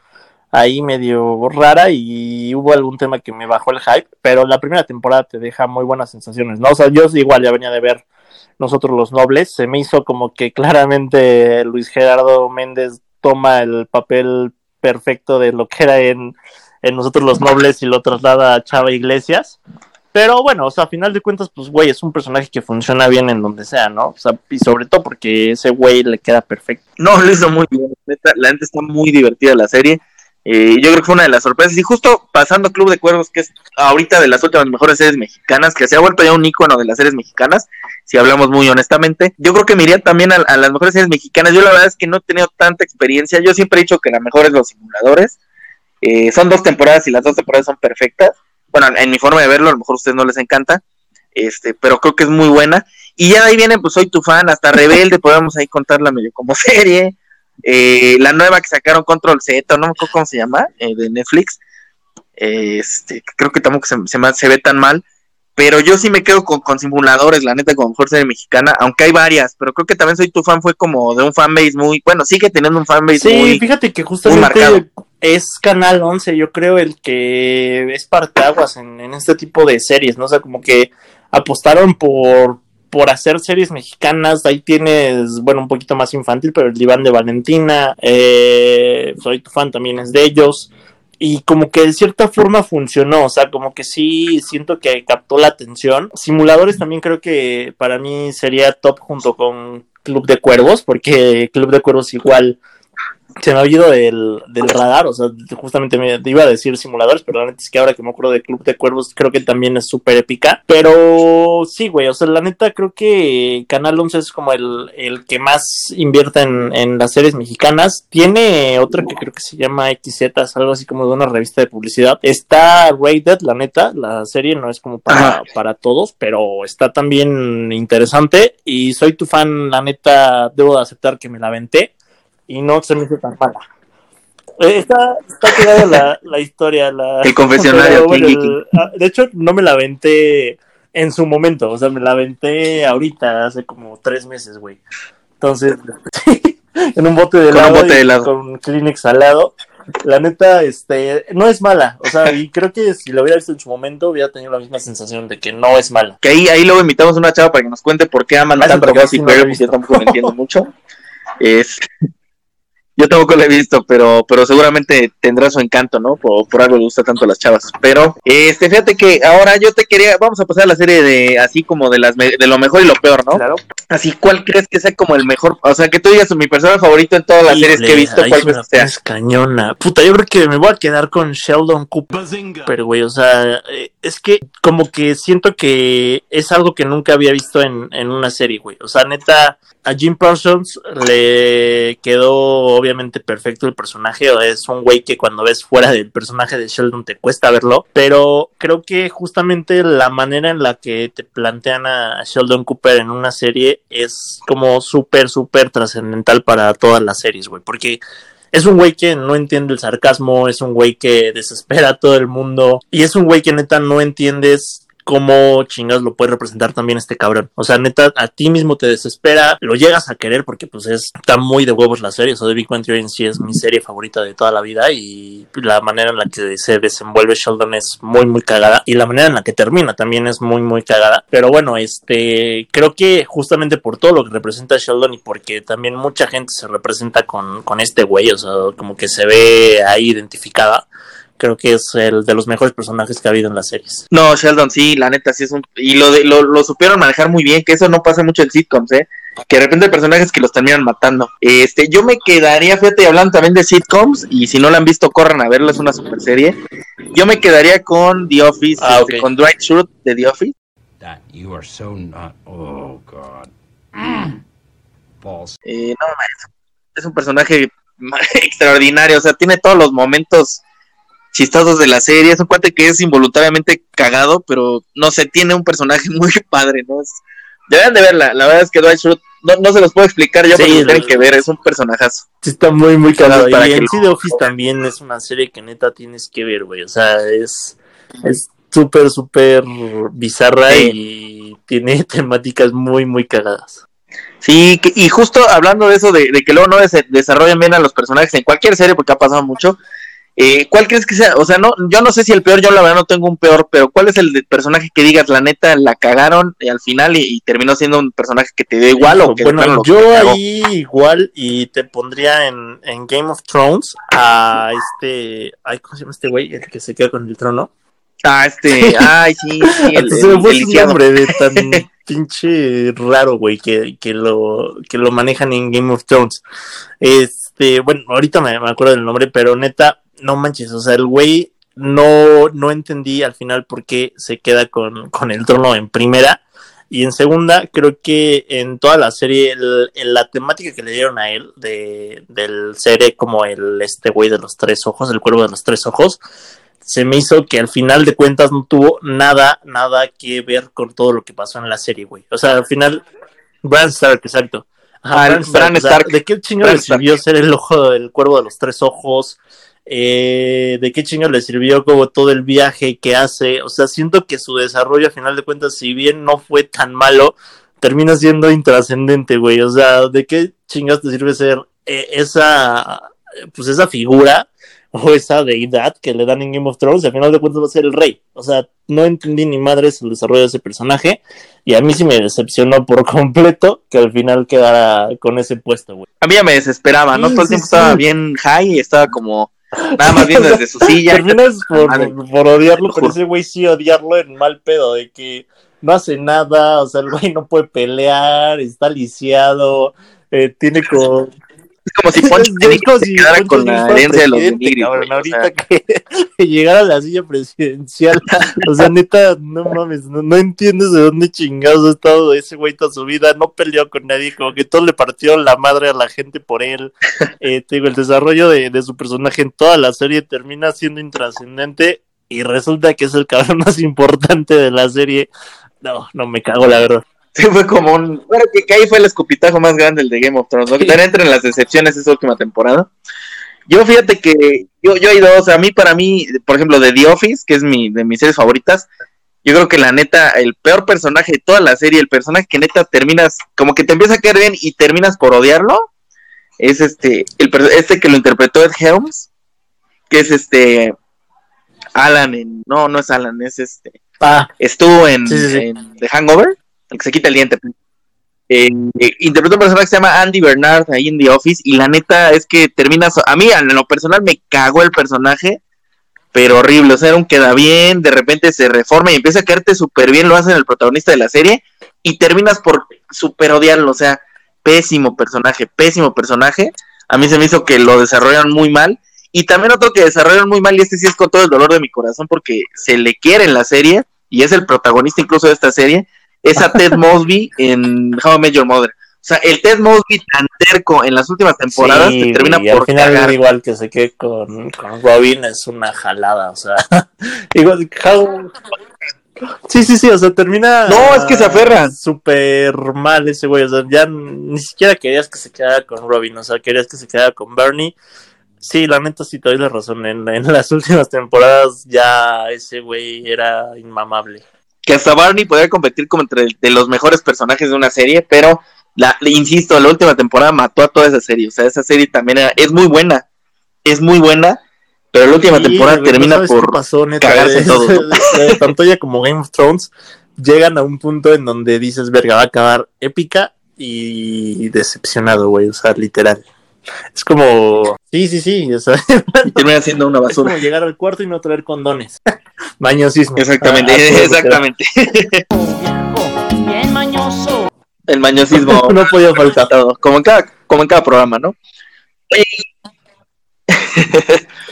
[SPEAKER 2] ahí medio rara y hubo algún tema que me bajó el hype, pero la primera temporada te deja muy buenas sensaciones, ¿no? O sea, yo igual ya venía de ver nosotros los nobles, se me hizo como que claramente Luis Gerardo Méndez toma el papel perfecto de lo que era en, en nosotros los nobles y lo traslada a Chava Iglesias. Pero bueno, o sea, a final de cuentas, pues, güey, es un personaje que funciona bien en donde sea, ¿no? O sea, y sobre todo porque ese güey le queda perfecto.
[SPEAKER 1] No, lo hizo muy bien. Neta, la gente está muy divertida la serie. Eh, yo creo que fue una de las sorpresas. Y justo pasando Club de Cuervos, que es ahorita de las últimas mejores series mexicanas, que se ha vuelto ya un ícono de las series mexicanas, si hablamos muy honestamente. Yo creo que me también a, a las mejores series mexicanas. Yo la verdad es que no he tenido tanta experiencia. Yo siempre he dicho que la mejor es Los Simuladores. Eh, son dos temporadas y las dos temporadas son perfectas. Bueno, en mi forma de verlo, a lo mejor a ustedes no les encanta. Este, pero creo que es muy buena. Y ya de ahí viene, pues soy tu fan, hasta Rebelde, <laughs> podemos ahí contarla medio como <laughs> serie. Eh, la nueva que sacaron Control Z, no me acuerdo cómo se llama, eh, de Netflix. Eh, este, creo que tampoco se, se, me- se ve tan mal. Pero yo sí me quedo con, con simuladores, la neta, con mejor serie mexicana, aunque hay varias, pero creo que también soy tu fan, fue como de un fanbase muy, bueno, sigue teniendo un fanbase
[SPEAKER 2] Sí,
[SPEAKER 1] muy,
[SPEAKER 2] fíjate que justamente. Es Canal 11, yo creo, el que es parteaguas en, en este tipo de series, ¿no? O sea, como que apostaron por, por hacer series mexicanas. Ahí tienes, bueno, un poquito más infantil, pero el diván de Valentina, eh, soy tu fan, también es de ellos. Y como que de cierta forma funcionó, o sea, como que sí siento que captó la atención. Simuladores también creo que para mí sería top junto con Club de Cuervos, porque Club de Cuervos igual se me ha ido del, del radar, o sea, justamente me iba a decir simuladores, pero la neta es que ahora que me acuerdo de Club de Cuervos, creo que también es súper épica. Pero sí, güey, o sea, la neta creo que Canal 11 es como el, el que más invierte en, en las series mexicanas. Tiene otra que creo que se llama XZ, algo así como de una revista de publicidad. Está Rated, la neta, la serie no es como para,
[SPEAKER 1] Ajá.
[SPEAKER 2] para todos, pero está también interesante. Y soy tu fan, la neta, debo de aceptar que me la aventé y no se me hizo tan mala. Eh, Está, está quedada la, <laughs> la historia. La,
[SPEAKER 1] El confesionario,
[SPEAKER 2] bueno, el- ah, de hecho, no me la aventé en su momento. O sea, me la aventé ahorita, hace como tres meses, güey. Entonces, <laughs> en un bote de
[SPEAKER 1] Con un
[SPEAKER 2] helado.
[SPEAKER 1] bote
[SPEAKER 2] y
[SPEAKER 1] de helado.
[SPEAKER 2] Con un Kleenex al lado. La neta, este, no es mala. O sea, y creo que si lo hubiera visto en su momento, hubiera tenido la misma sensación de que no es mala.
[SPEAKER 1] Que ahí, ahí luego invitamos a una chava para que nos cuente por qué aman tanto a Gossip Girl, porque yo tampoco lo entiendo mucho. <laughs> Es, yo tampoco lo he visto, pero, pero seguramente tendrá su encanto, ¿no? Por, por algo le gusta tanto a las chavas. Pero, este, fíjate que ahora yo te quería, vamos a pasar a la serie de, así como de las, me- de lo mejor y lo peor, ¿no?
[SPEAKER 2] Claro.
[SPEAKER 1] Así, ¿cuál crees que sea como el mejor? O sea, que tú digas mi personaje favorito en todas las series que he visto, ¿cuál crees
[SPEAKER 2] la
[SPEAKER 1] que sea?
[SPEAKER 2] pones cañona. Puta, yo creo que me voy a quedar con Sheldon Cooper. Pero, güey, o sea, eh, es que como que siento que es algo que nunca había visto en, en una serie, güey. O sea, neta, a Jim Parsons le quedó obviamente perfecto el personaje, o es un güey que cuando ves fuera del personaje de Sheldon te cuesta verlo, pero creo que justamente la manera en la que te plantean a Sheldon Cooper en una serie es como súper, súper trascendental para todas las series, güey, porque es un güey que no entiende el sarcasmo, es un güey que desespera a todo el mundo y es un güey que neta no entiendes cómo chingados lo puede representar también este cabrón. O sea, neta, a ti mismo te desespera, lo llegas a querer porque pues es, está muy de huevos la serie. O sea, The Big Bang Theory en sí es mi serie favorita de toda la vida y la manera en la que se desenvuelve Sheldon es muy, muy cagada. Y la manera en la que termina también es muy, muy cagada. Pero bueno, este, creo que justamente por todo lo que representa Sheldon y porque también mucha gente se representa con, con este güey, o sea, como que se ve ahí identificada creo que es el de los mejores personajes que ha habido en las series.
[SPEAKER 1] No, Sheldon, sí, la neta, sí es un... Y lo, de, lo, lo supieron manejar muy bien, que eso no pasa mucho en sitcoms, ¿eh? Que de repente hay personajes que los terminan matando. Este, yo me quedaría, fíjate, hablando también de sitcoms, y si no la han visto, corran a verla, es una super serie. Yo me quedaría con The Office,
[SPEAKER 2] Ah,
[SPEAKER 1] este, con Dwight Schrute de The Office.
[SPEAKER 8] That you are so not. Oh God. Balls.
[SPEAKER 1] Eh, no, es, es un personaje <laughs> extraordinario, o sea, tiene todos los momentos chistosos de la serie, es un cuate que es involuntariamente cagado, pero no sé, tiene un personaje <laughs> muy padre, ¿no? Es, deberían de verla, la verdad es que Dwight Schrute, no, no se los puedo explicar yo,
[SPEAKER 2] Sí,
[SPEAKER 1] pero tienen que ver, es un personajazo.
[SPEAKER 2] Sí, está muy, muy cagado. Y en The Office también es una serie que neta tienes que ver, güey. O sea, es es súper, súper bizarra
[SPEAKER 1] Sí.
[SPEAKER 2] y tiene <laughs> temáticas muy, muy cagadas.
[SPEAKER 1] Sí, que- y justo hablando de eso, de, de que luego no des- desarrollan bien a los personajes en cualquier serie, porque ha pasado mucho, eh, ¿cuál crees que sea? O sea, no, yo no sé si el peor, yo la verdad no tengo un peor, pero ¿cuál es el de- personaje que digas, la neta, la cagaron eh, al final y, y terminó siendo un personaje que te dio igual o que
[SPEAKER 2] bueno, yo ahí igual y te pondría en, en Game of Thrones a este, ay, ¿cómo se llama este güey? El que se queda con el trono.
[SPEAKER 1] Ah, este, ay, sí, sí, <laughs> el,
[SPEAKER 2] Hasta se me
[SPEAKER 1] el-
[SPEAKER 2] fue nombre de tan <laughs> pinche raro, güey, que, que lo, que lo manejan en Game of Thrones. Este, bueno, ahorita me, me acuerdo del nombre, pero neta, no manches, o sea, el güey no, no entendí al final por qué se queda con, con el trono en primera. Y en segunda, creo que en toda la serie, el- el- la temática que le dieron a él, de, del ser como el este güey de los tres ojos, el cuervo de los tres ojos, se me hizo que al final de cuentas no tuvo nada, nada que ver con todo lo que pasó en la serie, güey. O sea, al final, Bran Stark, exacto.
[SPEAKER 1] Ah,
[SPEAKER 2] Bran
[SPEAKER 1] Bran
[SPEAKER 2] o sea,
[SPEAKER 1] Stark.
[SPEAKER 2] ¿De qué le sirvió ser el ojo del cuervo de los tres ojos? Eh, ¿De qué chingo le sirvió como todo el viaje que hace? O sea, siento que su desarrollo, a final de cuentas, si bien no fue tan malo, termina siendo intrascendente, güey. O sea, ¿de qué chingas te sirve ser eh, esa, pues esa figura o esa deidad que le dan en Game of Thrones? Y al final de cuentas va a ser el rey. O sea, no entendí ni madres el desarrollo de ese personaje. Y a mí sí me decepcionó por <laughs> completo que al final quedara con ese puesto, güey.
[SPEAKER 1] A mí ya me desesperaba, ¿no?
[SPEAKER 2] Sí,
[SPEAKER 1] Todo el
[SPEAKER 2] sí,
[SPEAKER 1] tiempo estaba bien high y estaba como nada más <laughs> viendo desde su silla.
[SPEAKER 2] Terminas por,
[SPEAKER 1] Madre.
[SPEAKER 2] por odiarlo, pero ese güey sí odiarlo en mal pedo, de que no hace nada, o sea, el güey no puede pelear, está lisiado, eh, tiene como...
[SPEAKER 1] Es como si <laughs> Poncho se
[SPEAKER 2] si
[SPEAKER 1] quedara con la herencia de los Nigris, o
[SPEAKER 2] ahorita
[SPEAKER 1] sea.
[SPEAKER 2] que, <laughs> que llegara a la silla presidencial, o sea, neta, no mames, no, no entiendes de dónde chingados ha estado ese güey toda su vida, no peleó con nadie, como que todo le partió la madre a la gente por él, <laughs> eh, te digo, el desarrollo de, de su personaje en toda la serie termina siendo intrascendente y resulta que es el cabrón más importante de la serie, no, no me cago la verdad.
[SPEAKER 1] Sí, fue como un. Bueno, que, que ahí fue el escupitajo más grande el de Game of Thrones, ¿no? Que también entra en las decepciones esa última temporada. Yo fíjate que yo, yo hay dos, a mí para mí, por ejemplo, de The Office, que es mi, de mis series favoritas, yo creo que la neta, el peor personaje de toda la serie, el personaje que neta terminas, como que te empieza a caer bien y terminas por odiarlo, es este, el, este que lo interpretó Ed Helms, que es este, Alan en, no, no es Alan, es este,
[SPEAKER 2] Ah,
[SPEAKER 1] estuvo en,
[SPEAKER 2] Sí, sí, sí.
[SPEAKER 1] en The Hangover, que se quita el diente. Eh, interpretó un personaje que se llama Andy Bernard ahí en The Office y la neta es que termina, so- a mí en lo personal me cagó el personaje, pero horrible, o sea, era un queda bien, de repente se reforma y empieza a caerte súper bien, lo hacen el protagonista de la serie y terminas por super odiarlo, o sea, pésimo personaje, pésimo personaje, a mí se me hizo que lo desarrollan muy mal y también otro que desarrollan muy mal y este sí es con todo el dolor de mi corazón porque se le quiere en la serie y es el protagonista incluso de esta serie, es a Ted Mosby en How I Met Your Mother. O sea, el Ted Mosby tan terco en las últimas temporadas
[SPEAKER 2] Sí,
[SPEAKER 1] te termina
[SPEAKER 2] y al
[SPEAKER 1] por
[SPEAKER 2] final
[SPEAKER 1] cagar.
[SPEAKER 2] igual que se quede con, con Robin es una jalada, o sea, <laughs> igual how- Sí, sí, sí, o sea, termina
[SPEAKER 1] No, es que se aferra.
[SPEAKER 2] súper mal ese güey, o sea, ya ni siquiera querías que se quedara con Robin, o sea, querías que se quedara con Bernie. Sí, la neta sí te doy la razón, en, en las <laughs> últimas temporadas ya ese güey era inmamable.
[SPEAKER 1] Que hasta Barney podía competir como entre de los mejores personajes de una serie, pero la, insisto, la última temporada mató a toda esa serie. O sea, esa serie también era- es muy buena. Es muy buena, pero la última
[SPEAKER 2] Sí,
[SPEAKER 1] temporada
[SPEAKER 2] güey, ¿no
[SPEAKER 1] termina por
[SPEAKER 2] pasó, neta?
[SPEAKER 1] cagarse todo,
[SPEAKER 2] Tanto <laughs> ella como Game of Thrones llegan a un punto en donde dices, verga, va a acabar épica y decepcionado, güey, o sea, literal. Es como, sí, sí, sí, o sea, <laughs>
[SPEAKER 1] y termina siendo una
[SPEAKER 2] es
[SPEAKER 1] basura.
[SPEAKER 2] como llegar al cuarto y no traer condones. <laughs> Bañosismo.
[SPEAKER 1] Exactamente,
[SPEAKER 2] Ah, ah,
[SPEAKER 1] exactamente.
[SPEAKER 4] Bien mañoso.
[SPEAKER 1] El mañosismo. <laughs>
[SPEAKER 2] No podía faltar.
[SPEAKER 1] todo, como en cada, como en cada programa, ¿no?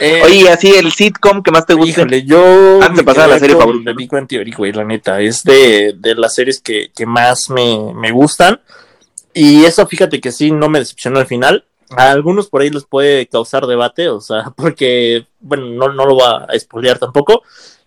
[SPEAKER 2] Eh,
[SPEAKER 1] Oye, así el sitcom que más te gusta.
[SPEAKER 2] Híjole, yo.
[SPEAKER 1] Antes de
[SPEAKER 2] me
[SPEAKER 1] pasar a la serie favorita.
[SPEAKER 2] The Big Bang Theory, güey, la neta. Es de, de las series que, que más me, me gustan. Y eso, fíjate que sí, no me decepcionó al final. A algunos por ahí les puede causar debate, o sea, <laughs> porque, bueno, no, no lo va a spoilear tampoco.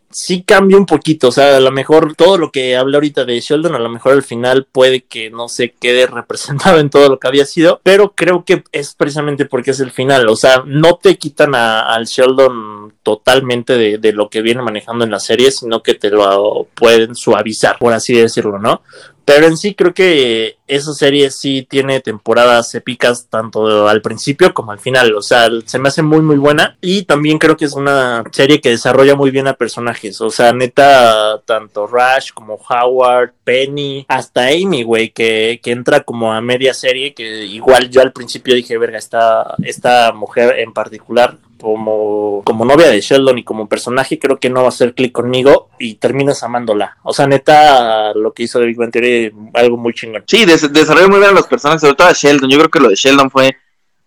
[SPEAKER 2] Sí cambia un poquito, o sea, a lo mejor todo lo que hablé ahorita de Sheldon, a lo mejor al final puede que no se quede <laughs> representado en todo lo que había sido, pero creo que es precisamente porque es el final, o sea, no te quitan a- al Sheldon totalmente de, de lo que viene manejando en la serie, sino que te lo pueden suavizar, por así decirlo, ¿no? Pero en sí creo que esa serie sí tiene temporadas épicas tanto al principio como al final. O sea, se me hace muy muy buena. Y también creo que es una serie que desarrolla muy bien a personajes. O sea, neta, tanto Rush como Howard, Penny, hasta Amy, güey, que, que entra como a media serie. Que igual yo al principio dije, verga, esta, esta mujer en particular como, como novia de Sheldon y como personaje creo que no va a hacer clic conmigo y terminas amándola. O sea, neta, lo que hizo de Big Theory, algo muy chingón.
[SPEAKER 1] Sí, des- desarrolló muy bien a los personajes, sobre todo a Sheldon. Yo creo que lo de Sheldon fue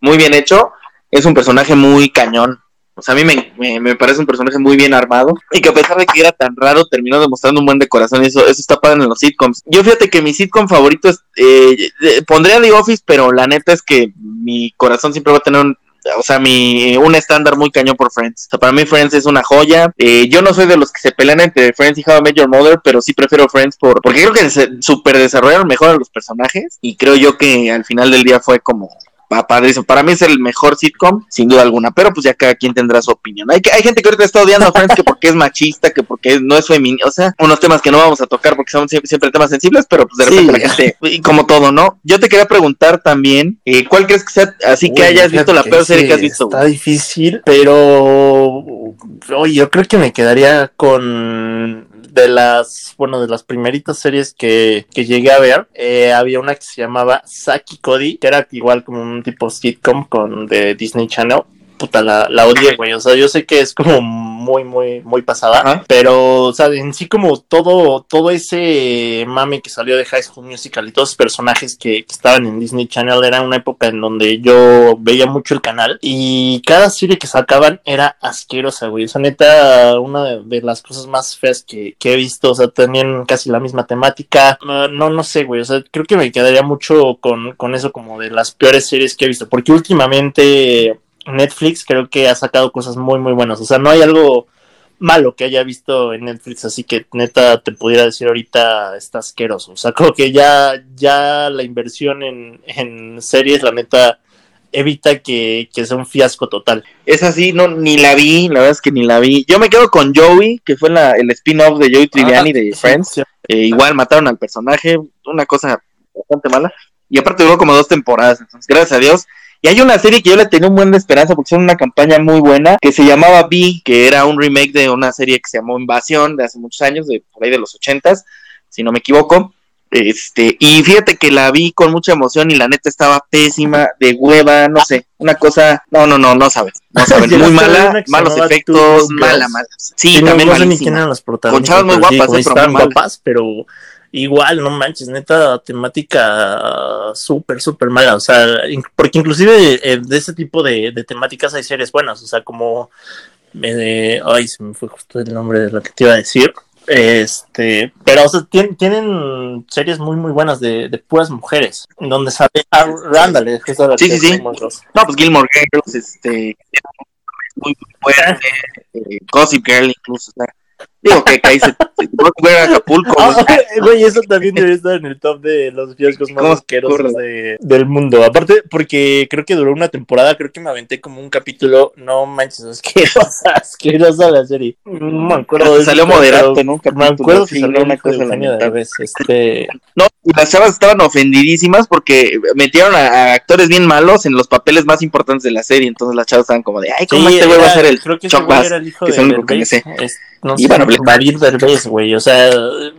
[SPEAKER 1] muy bien hecho. Es un personaje muy cañón. O sea, a mí me, me, me parece un personaje muy bien armado. Y que a pesar de que era tan raro, terminó demostrando un buen de corazón. Y eso, eso está padre en los sitcoms. Yo fíjate que mi sitcom favorito es. eh, eh, pondría The Office, pero la neta es que mi corazón siempre va a tener un. O sea, mi, un estándar muy cañón por Friends. O sea, para mí Friends es una joya. Eh, yo no soy de los que se pelean entre Friends y How I Met Your Mother, pero sí prefiero Friends por, porque creo que se super desarrollaron mejor a los personajes. Y creo yo que al final del día fue como pa- padrísimo. Para mí es el mejor sitcom, sin duda alguna. Pero pues ya cada quien tendrá su opinión. Hay, que- hay gente que ahorita está odiando a Friends que porque es machista, que porque no es feminista. O sea, unos temas que no vamos a tocar porque son siempre, siempre temas sensibles, pero pues de
[SPEAKER 2] Sí.
[SPEAKER 1] repente la gente, y como todo, ¿no? Yo te quería preguntar también, eh, ¿cuál crees que sea así que hayas visto la peor serie
[SPEAKER 2] sí,
[SPEAKER 1] que has visto?
[SPEAKER 2] Está difícil, pero oye, yo creo que me quedaría con de las, bueno, de las primeritas series que, que llegué a ver, eh, había una que se llamaba Saki Cody, que era igual como un tipo sitcom con de Disney Channel. Puta, la, la odié, güey. O sea, yo sé que es como muy, muy, muy pasada.
[SPEAKER 1] Ajá.
[SPEAKER 2] Pero, o sea, en sí como todo, todo ese mame que salió de High School Musical y todos los personajes que, que estaban en Disney Channel era una época en donde yo veía mucho el canal y cada serie que sacaban era asquerosa, güey. O sea, neta, una de, de las cosas más feas que, que he visto. O sea, tenían casi la misma temática. No, no, no sé, güey. O sea, creo que me quedaría mucho con, con eso como de las peores series que he visto. Porque últimamente Netflix creo que ha sacado cosas muy, muy buenas. O sea, no hay algo malo que haya visto en Netflix, así que neta te pudiera decir ahorita está asqueroso. O sea, como que ya, ya la inversión en, en series, la neta, evita que, que sea un fiasco total.
[SPEAKER 1] Es así, no, ni la vi, la verdad es que ni la vi. Yo me quedo con Joey, que fue la- el spin-off de Joey Triviani de
[SPEAKER 2] Ah, sí,
[SPEAKER 1] Friends.
[SPEAKER 2] sí.
[SPEAKER 1] Eh, igual mataron al personaje, una cosa bastante mala. Y aparte duró como dos temporadas, entonces gracias a Dios. Y hay una serie que yo le tenía un buen de esperanza porque hicieron una campaña muy buena que se llamaba B, que era un remake de una serie que se llamó Invasión de hace muchos años, de por ahí de los ochentas, si no me equivoco. Este, y fíjate que la vi con mucha emoción y la neta estaba pésima, de hueva, no sé, una cosa, no, no, no, no sabes, no sabes, <laughs> muy mala, malos efectos, mala, mala. Sí,
[SPEAKER 2] Sí, no,
[SPEAKER 1] también
[SPEAKER 2] no sé ni
[SPEAKER 1] malísima.
[SPEAKER 2] quién eran las protagonistas.
[SPEAKER 1] Con chavas muy
[SPEAKER 2] sí,
[SPEAKER 1] guapas, eh, pero
[SPEAKER 2] igual, no manches, neta, temática súper, súper mala. O sea, in- porque inclusive eh, de ese tipo de, de temáticas hay series buenas. O sea, como. eh, ay, se me fue justo el nombre de lo que te iba a decir. Este, pero o sea, tien- tienen series muy muy buenas de, de puras mujeres, donde sale a Randall, que es la
[SPEAKER 1] Sí,
[SPEAKER 2] que
[SPEAKER 1] sí, sí. No, pues Gilmore Girls, este, muy, muy fuerte, eh, Gossip Girl incluso, o sea, digo que, ahí se, ver a Acapulco,
[SPEAKER 2] Ah, güey, eso también debería estar en el top de los fiascos más
[SPEAKER 1] ¿Cómo se
[SPEAKER 2] asquerosos de- del mundo. Aparte, porque creo que duró una temporada, creo que me aventé como un capítulo, no manches, asquerosa, <laughs> asquerosa la serie. No me acuerdo de
[SPEAKER 1] salió
[SPEAKER 2] eso,
[SPEAKER 1] moderato,
[SPEAKER 2] pero
[SPEAKER 1] ¿no? Un
[SPEAKER 2] Me
[SPEAKER 1] capítulo,
[SPEAKER 2] acuerdo que
[SPEAKER 1] sí,
[SPEAKER 2] salió
[SPEAKER 1] no,
[SPEAKER 2] una
[SPEAKER 1] cosa
[SPEAKER 2] de. Derbez, este...
[SPEAKER 1] No, y las chavas estaban ofendidísimas porque metieron a, a actores bien malos en los papeles más importantes de la serie, entonces las chavas estaban como de, ay, ¿cómo
[SPEAKER 2] Sí,
[SPEAKER 1] este güey va a ser el
[SPEAKER 2] creo que ese güey era el hijo
[SPEAKER 1] que
[SPEAKER 2] de
[SPEAKER 1] es el único que me
[SPEAKER 2] Derbez.
[SPEAKER 1] sé.
[SPEAKER 2] Es- no
[SPEAKER 1] Y
[SPEAKER 2] sé,
[SPEAKER 1] bueno,
[SPEAKER 2] David Derbez, güey. O sea,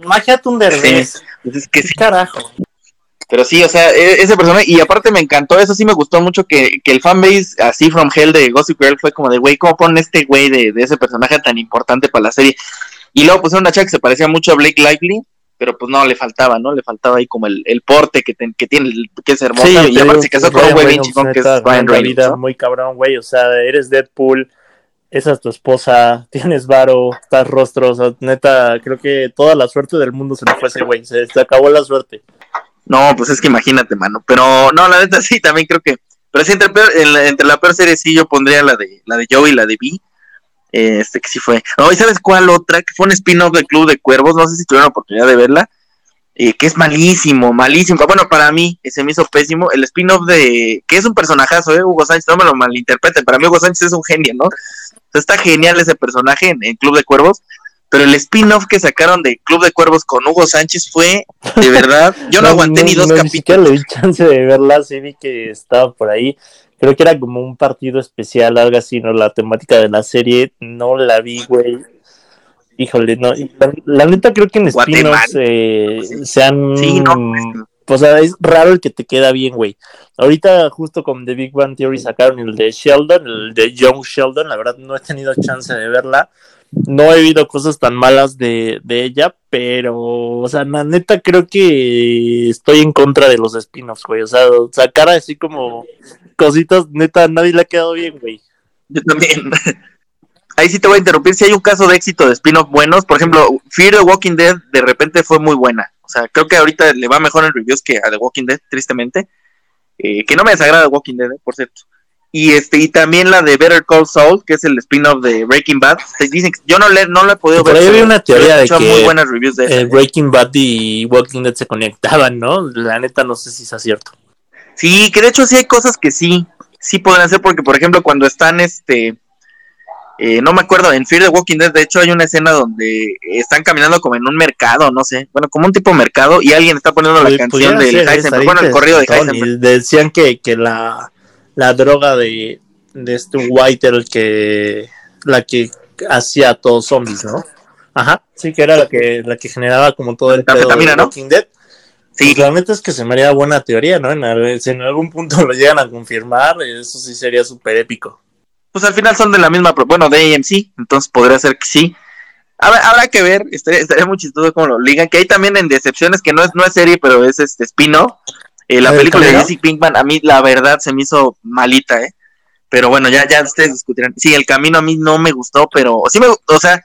[SPEAKER 2] imagínate un Derbez.
[SPEAKER 1] Pues es que
[SPEAKER 2] ¿Qué
[SPEAKER 1] sí,
[SPEAKER 2] carajo?
[SPEAKER 1] pero sí, o sea, e- ese personaje, y aparte me encantó, eso sí me gustó mucho que, que el fanbase así from hell de Gossip Girl fue como de, güey, ¿cómo ponen este güey de, de ese personaje tan importante para la serie? Y luego pusieron una chica que se parecía mucho a Blake Lively, pero pues no, le faltaba, ¿no? Le faltaba ahí como el, el porte que, ten- que tiene, el- que es hermoso, y
[SPEAKER 2] te
[SPEAKER 1] aparte
[SPEAKER 2] digo
[SPEAKER 1] se casó
[SPEAKER 2] que
[SPEAKER 1] con un güey bien chingón que es Ryan Reynolds,
[SPEAKER 2] vida
[SPEAKER 1] ¿no?
[SPEAKER 2] muy cabrón, güey. O sea, eres Deadpool, esa es tu esposa, <laughs> tienes varo, estás rostro. O sea, neta, creo que toda la suerte del mundo se le fue a ese güey. Se, acabó la suerte.
[SPEAKER 1] No, pues es que imagínate, mano. Pero no, la neta sí, también creo que. Pero sí, entre, peor- en la- entre la peor serie sí yo pondría la de la de Joey y la de Vi. Este que sí fue. No, ¿y sabes cuál otra? Que fue un spin-off del Club de Cuervos. No sé si tuvieron oportunidad de verla. Eh, que es malísimo, malísimo. Bueno, para mí se me hizo pésimo. El spin-off de. Que es un personajazo, ¿eh? Hugo Sánchez. No me lo malinterpreten. Para mí, Hugo Sánchez es un genio, ¿no? O sea, está genial ese personaje en, en Club de Cuervos. Pero el spin-off que sacaron de Club de Cuervos con Hugo Sánchez fue, de verdad, yo no, <laughs> aguanté ni dos
[SPEAKER 2] no,
[SPEAKER 1] capítulos.
[SPEAKER 2] Ni le di chance de verla, sí vi que estaba por ahí. Creo que era como un partido especial, algo así, ¿no? La temática de la serie, no la vi, güey. Híjole, no. La, la neta creo que en
[SPEAKER 1] Guatemala.
[SPEAKER 2] spin-offs eh, sean...
[SPEAKER 1] Sí, no, pues,
[SPEAKER 2] O sea, es raro el que te queda bien, güey. Ahorita justo con The Big Bang Theory sacaron el de Sheldon, el de Young Sheldon, la verdad no he tenido chance de verla. No he oído cosas tan malas de, de ella, pero, o sea, la neta creo que estoy en contra de los spin-offs, güey. O sea, sacar así como cositas, neta, nadie le ha quedado bien, güey.
[SPEAKER 1] Yo también. <laughs> Ahí sí te voy a interrumpir. Si hay un caso de éxito de spin-off buenos, por ejemplo, Fear the Walking Dead de repente fue muy buena. O sea, creo que ahorita le va mejor en reviews que a The Walking Dead, tristemente. Eh, que no me desagrada The Walking Dead, eh, por cierto. Y este y también la de Better Call Saul, que es el spin-off de Breaking Bad. Dicen que- yo no le no la he podido
[SPEAKER 2] Por
[SPEAKER 1] ver.
[SPEAKER 2] ahí
[SPEAKER 1] pero-
[SPEAKER 2] había una teoría de que
[SPEAKER 1] muy buenas reviews de esa.
[SPEAKER 2] Eh, Breaking Bad y Walking Dead se conectaban, ¿no? La neta no sé si es cierto.
[SPEAKER 1] Sí, que de hecho sí hay cosas que sí, sí podrían ser, porque por ejemplo cuando están, este, eh, no me acuerdo, en Fear the Walking Dead, de hecho hay una escena donde están caminando como en un mercado, no sé, bueno, como un tipo mercado, y alguien está poniendo la
[SPEAKER 2] Pu-
[SPEAKER 1] canción
[SPEAKER 2] ser,
[SPEAKER 1] Heisenberg, bueno, el corrido de Heisenberg.
[SPEAKER 2] Decían que, que la, la droga de, de este White era el que la que hacía a todos zombies, ¿no? Ajá, sí que era la que la que generaba como todo el pedo de
[SPEAKER 1] ¿no?
[SPEAKER 2] Walking Dead.
[SPEAKER 1] Sí,
[SPEAKER 2] Pues la neta es que se me haría buena teoría, ¿no? En, si en algún punto <laughs> lo llegan a confirmar, eso sí sería súper épico.
[SPEAKER 1] Pues al final son de la misma, bueno, de AMC, entonces podría ser que sí. Habrá, habrá que ver, estaría, estaría muy chistoso como lo ligan, que hay también en Decepciones, que no es, no es serie, pero es este spin-off. Eh, la
[SPEAKER 2] ¿El
[SPEAKER 1] película de? Jesse Pinkman, a mí la verdad se me hizo malita, ¿eh? Pero bueno, ya, ya ustedes discutirán. Sí, el camino a mí no me gustó, pero sí me, o sea,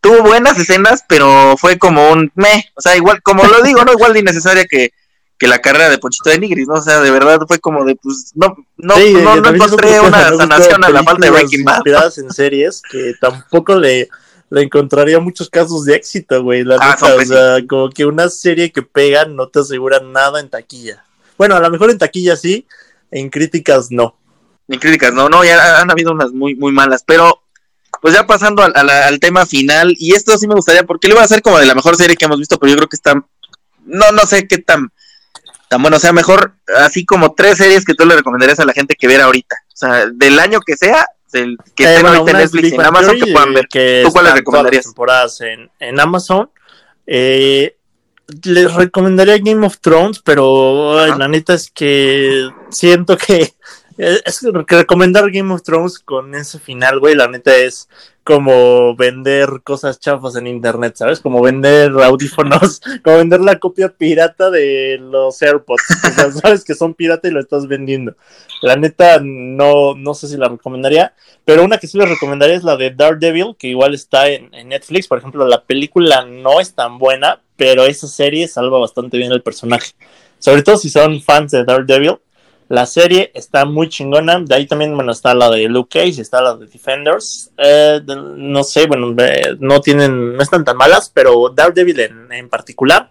[SPEAKER 1] tuvo buenas escenas, pero fue como un meh, o sea, igual, como lo digo, no igual de innecesaria que, que la carrera de Ponchito de Nigris, ¿no? O sea, de verdad fue como de, pues, no, no,
[SPEAKER 2] Sí,
[SPEAKER 1] no, no encontré una <laughs> sanación a la falta de Breaking Bad.
[SPEAKER 2] en series que tampoco le, le encontraría muchos casos de éxito, güey. La
[SPEAKER 1] Ah,
[SPEAKER 2] neta, o sea, como que una serie que pega no te asegura nada en taquilla. Bueno, a lo mejor en taquilla sí, en críticas no.
[SPEAKER 1] Ni críticas, no, no, ya han habido unas muy, muy malas, pero pues ya pasando al, al- al tema final, y esto sí me gustaría, porque lo iba a hacer como de la mejor serie que hemos visto, pero yo creo que está, no, no sé qué tan, tan bueno, o sea, mejor, así como tres series que tú le recomendarías a la gente que viera ahorita, o sea, del año que sea, del que
[SPEAKER 2] Eh,
[SPEAKER 1] estén
[SPEAKER 2] bueno,
[SPEAKER 1] ahorita Netflix en Amazon que puedan ver.
[SPEAKER 2] que
[SPEAKER 1] ¿Tú cuál le
[SPEAKER 2] están todas las
[SPEAKER 1] recomendarías?
[SPEAKER 2] temporadas en, en Amazon. Eh, les recomendaría Game of Thrones, pero ay, la neta es que siento que Es que recomendar Game of Thrones con ese final, güey, la neta es como vender cosas chafas en internet, ¿sabes? Como vender audífonos, <laughs> como vender la copia pirata de los AirPods. <laughs> Sabes que son pirata y lo estás vendiendo. La neta, no, no sé si la recomendaría, pero una que sí les recomendaría es la de Daredevil, que igual está en, en Netflix. Por ejemplo, la película no es tan buena, pero esa serie salva bastante bien el personaje. Sobre todo si son fans de Daredevil. La serie está muy chingona. De ahí también, bueno, está la de Luke Cage, está la de Defenders. Eh, no sé, bueno, eh, no tienen, no están tan malas, pero Daredevil en, en particular.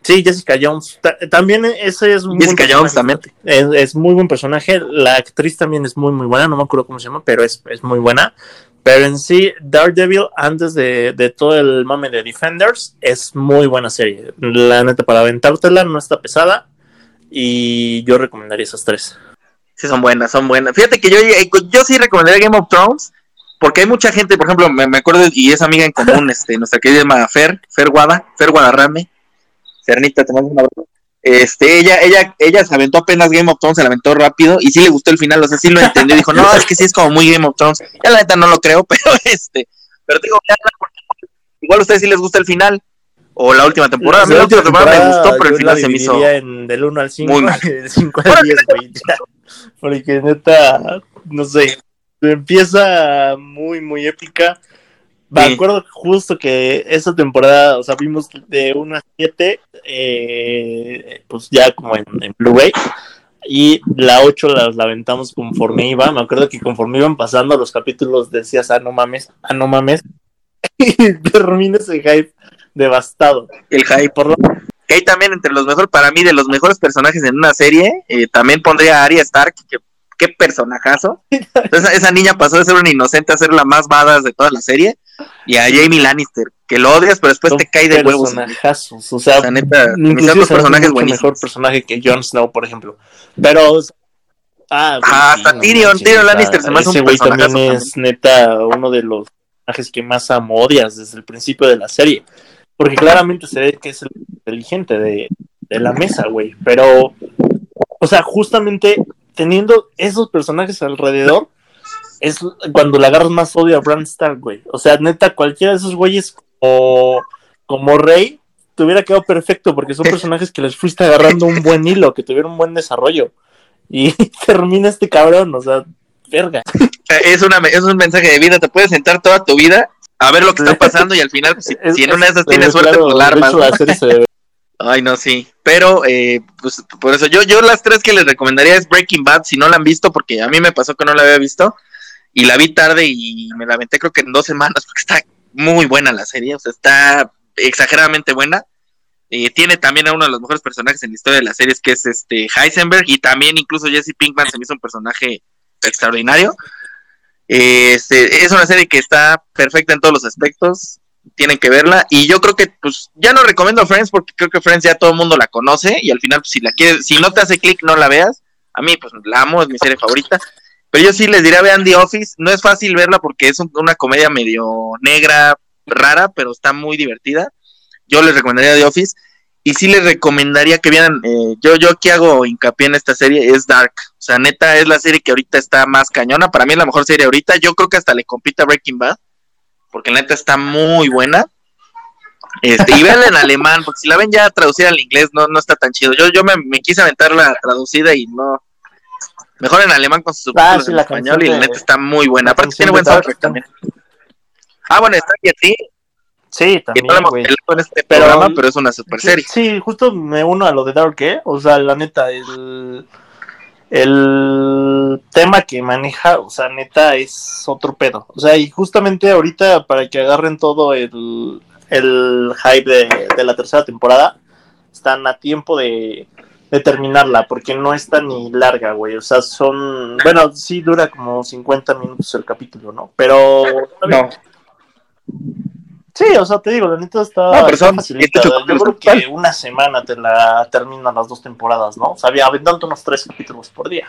[SPEAKER 2] Sí, Jessica Jones. Ta- también ese es un
[SPEAKER 1] Jessica
[SPEAKER 2] buen
[SPEAKER 1] Jones también.
[SPEAKER 2] Es, es muy buen personaje. La actriz también es muy, muy buena. No me acuerdo cómo se llama, pero es, es muy buena. Pero en sí, Daredevil, antes de, de todo el mame de Defenders, es muy buena serie. La neta, para aventártela, no está pesada. Y yo recomendaría esas tres.
[SPEAKER 1] Sí, son buenas, son buenas. Fíjate que yo, eh, yo sí recomendaría Game of Thrones, porque hay mucha gente, por ejemplo, me, me acuerdo, y es amiga en común, <laughs> este, nuestra querida Fer, Fer Guada, Fer Guadarrame. Fernita, te mando un abrazo. Este, ella, ella, ella se aventó apenas Game of Thrones, se la aventó rápido, y sí le gustó el final, o sea, sí lo entendió, dijo, no, es que sí es como muy Game of Thrones. Ya la neta no lo creo, <laughs> pero este, pero digo, igual a ustedes sí les gusta el final, o la última temporada. A mí la última temporada me gustó, pero el final
[SPEAKER 2] la
[SPEAKER 1] se me hizo
[SPEAKER 2] en del 1 al 5,
[SPEAKER 1] muy <laughs> mal.
[SPEAKER 2] del 5 al 10, güey. Porque neta, no sé, empieza muy, muy épica. Me
[SPEAKER 1] Sí.
[SPEAKER 2] acuerdo justo que esa temporada, o sea, vimos de 1 a 7, eh, pues ya como en, en Blu-ray. Y la 8 la, la aventamos conforme iba. Me acuerdo que conforme iban pasando los capítulos decías, ah, no mames, ah, no mames. <laughs> Y termina ese hype devastado.
[SPEAKER 1] el hype.
[SPEAKER 2] Por lo
[SPEAKER 1] Que hay también entre los mejores, para mí, de los mejores personajes en una serie, eh, también pondría a Arya Stark, que qué personajazo. <laughs> Esa, esa niña pasó de ser una inocente a ser la más badass de toda la serie. Y a Jamie Lannister, que lo odias, pero después
[SPEAKER 2] son
[SPEAKER 1] te cae de huevos.
[SPEAKER 2] personajazos, o sea,
[SPEAKER 1] O sea, neta, mis
[SPEAKER 2] inclusive hace
[SPEAKER 1] personajes
[SPEAKER 2] mucho mejor personaje que Jon Snow, por ejemplo. Pero ah,
[SPEAKER 1] Ah, hasta
[SPEAKER 2] no
[SPEAKER 1] Tyrion,
[SPEAKER 2] manches,
[SPEAKER 1] Tyrion Lannister se me hace un
[SPEAKER 2] güey también es neta uno de los personajes que más amo odias desde el principio de la serie, porque claramente se ve que es el inteligente de, de la mesa, güey, pero o sea, justamente teniendo esos personajes alrededor es cuando le agarras más odio a Bran Stark, güey. O sea, neta, cualquiera de esos güeyes como, como rey te hubiera quedado perfecto porque son personajes que les fuiste agarrando un buen hilo, que tuvieron un buen desarrollo. Y <laughs> termina este cabrón, o sea, verga. <laughs>
[SPEAKER 1] Es, una, es un mensaje de vida, te puedes sentar toda tu vida a ver lo que está <laughs> pasando y al final, pues, si,
[SPEAKER 2] Es-
[SPEAKER 1] si en una de esas
[SPEAKER 2] es-
[SPEAKER 1] tienes suerte,
[SPEAKER 2] claro,
[SPEAKER 1] pues la armas. ¿no?
[SPEAKER 2] la serie se ve- <laughs>
[SPEAKER 1] Ay, no, sí. Pero, eh, pues, por eso, yo, yo las tres que les recomendaría es Breaking Bad, si no la han visto, porque a mí me pasó que no la había visto, y la vi tarde y me la aventé creo que en dos semanas, <laughs> porque está muy buena la serie, o sea, está exageradamente buena. Eh, tiene también a uno de los mejores personajes en la historia de las series, que es este Heisenberg, y también incluso Jesse Pinkman se me hizo un personaje extraordinario. Este, es una serie que está perfecta en todos los aspectos, tienen que verla. Y yo creo que, pues, ya no recomiendo Friends porque creo que Friends ya todo el mundo la conoce. Y al final, pues, si la quieres, si no te hace clic, no la veas. A mí, pues, la amo, es mi serie favorita. Pero yo sí les diría, vean The Office. No es fácil verla porque es un- una comedia medio negra, rara, pero está muy divertida. Yo les recomendaría The Office. Y sí les recomendaría que vieran, eh, yo, yo aquí hago hincapié en esta serie, es Dark. O sea, neta, es la serie que ahorita está más cañona. Para mí es la mejor serie ahorita. Yo creo que hasta le compite a Breaking Bad porque neta está muy buena. Este, y véanla en alemán, porque si la ven ya traducida al inglés no, no está tan chido. Yo, yo me, me quise aventar la traducida y no. Mejor en alemán con sus subtítulos
[SPEAKER 2] Ah, sí,
[SPEAKER 1] en
[SPEAKER 2] la
[SPEAKER 1] español y la neta está muy buena. Aparte tiene buen soundtrack también. Ah, bueno, está aquí así,
[SPEAKER 2] Sí, también,
[SPEAKER 1] no
[SPEAKER 2] güey.
[SPEAKER 1] en este
[SPEAKER 2] Pero-
[SPEAKER 1] programa, pero es una super serie.
[SPEAKER 2] Sí, sí, justo me uno a lo de Dark, ¿eh? O sea, la neta, el, el tema que maneja, o sea, neta, es otro pedo. O sea, y justamente ahorita, para que agarren todo el, el hype de, de la tercera temporada, están a tiempo de, de terminarla, porque no está ni larga, güey. O sea, son. Bueno, sí dura como 50 minutos el capítulo, ¿no? Pero.
[SPEAKER 1] No,
[SPEAKER 2] Sí, o sea, te digo, la neta está,
[SPEAKER 1] No, pero
[SPEAKER 2] está
[SPEAKER 1] son
[SPEAKER 2] facilita.
[SPEAKER 1] 18
[SPEAKER 2] Yo creo que una semana te la terminan las dos temporadas, ¿no? O sea, aventando unos tres capítulos por día.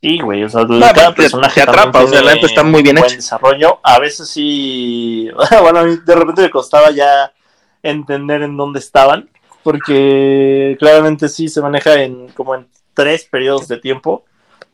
[SPEAKER 2] Sí, güey, o sea, cada
[SPEAKER 1] pero te-
[SPEAKER 2] personaje
[SPEAKER 1] atrapa, o sea, la neta está muy bien
[SPEAKER 2] buen
[SPEAKER 1] hecho.
[SPEAKER 2] desarrollo. A veces sí, <laughs> bueno, a mí de repente me costaba ya entender en dónde estaban, porque claramente sí se maneja en como en tres periodos de tiempo.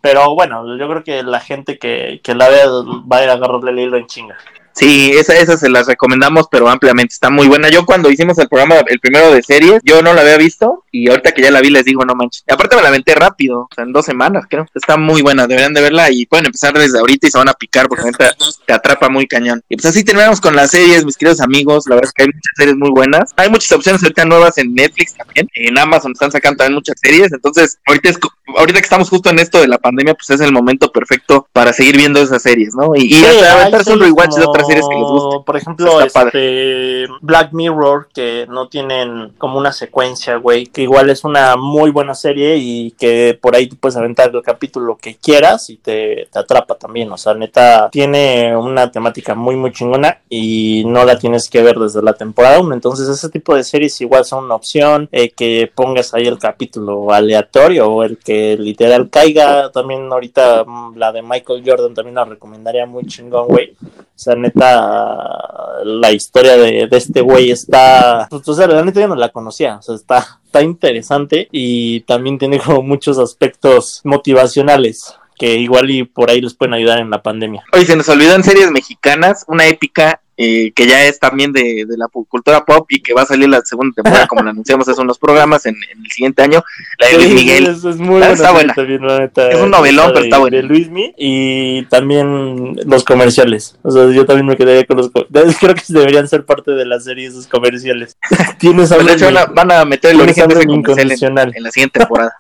[SPEAKER 2] Pero bueno, yo creo que la gente que, que la vea va a ir a agarrarle el hilo en chinga.
[SPEAKER 1] Sí, esa, esa se las recomendamos, pero ampliamente. Está muy buena. Yo cuando hicimos el programa, el primero de series, yo no la había visto y ahorita que ya la vi les digo, no manches. Y aparte me la aventé rápido, o sea, en dos semanas creo. Está muy buena, deberían de verla y pueden empezar desde ahorita y se van a picar porque neta te atrapa muy cañón. Y pues así terminamos con las series, mis queridos amigos. La verdad es que hay muchas series muy buenas. Hay muchas opciones ahorita nuevas en Netflix también. En Amazon están sacando también muchas series. Entonces, ahorita, es, ahorita que estamos justo en esto de la pandemia, pues es el momento perfecto para seguir viendo esas series, ¿no? Y, y
[SPEAKER 2] Sí,
[SPEAKER 1] aventarse un rewatch de
[SPEAKER 2] como,
[SPEAKER 1] otras series que les gusten.
[SPEAKER 2] Por ejemplo, este, Black Mirror, que no tienen como una secuencia, güey, que igual es una muy buena serie y que por ahí tú puedes aventar el capítulo que quieras y te, te atrapa también. O sea, neta, tiene una temática muy, muy chingona y no la tienes que ver desde la temporada 1. Entonces, ese tipo de series igual son una opción. eh, que pongas ahí el capítulo aleatorio o el que literal caiga. También ahorita mm, la de Michael Jordan también la recomendaría muy chingón, güey. O sea, neta, la historia de, este güey está. Pues, o sea, la neta yo no la conocía. O sea, está, está interesante y también tiene como muchos aspectos motivacionales que igual y por ahí les pueden ayudar en la pandemia.
[SPEAKER 1] Oye, se nos olvidó en series mexicanas, una épica eh, que ya es también de, de la cultura pop y que va a salir la segunda temporada, como la <laughs> anunciamos hace unos programas en, en el siguiente año, la de Luis
[SPEAKER 2] Sí,
[SPEAKER 1] Miguel.
[SPEAKER 2] Es, es muy buena
[SPEAKER 1] está buena.
[SPEAKER 2] también, la neta,
[SPEAKER 1] Es un novelón, pero
[SPEAKER 2] de-
[SPEAKER 1] está buena.
[SPEAKER 2] De Luismi y también los comerciales. O sea, yo también me quedaría con los co- <laughs> Creo que deberían ser parte de la serie esos comerciales. <laughs> Tienes
[SPEAKER 1] Pues, de hecho, van a, van a meter el origen de ese
[SPEAKER 2] hambre
[SPEAKER 1] comercial en,
[SPEAKER 2] incondicional.
[SPEAKER 1] en la siguiente temporada.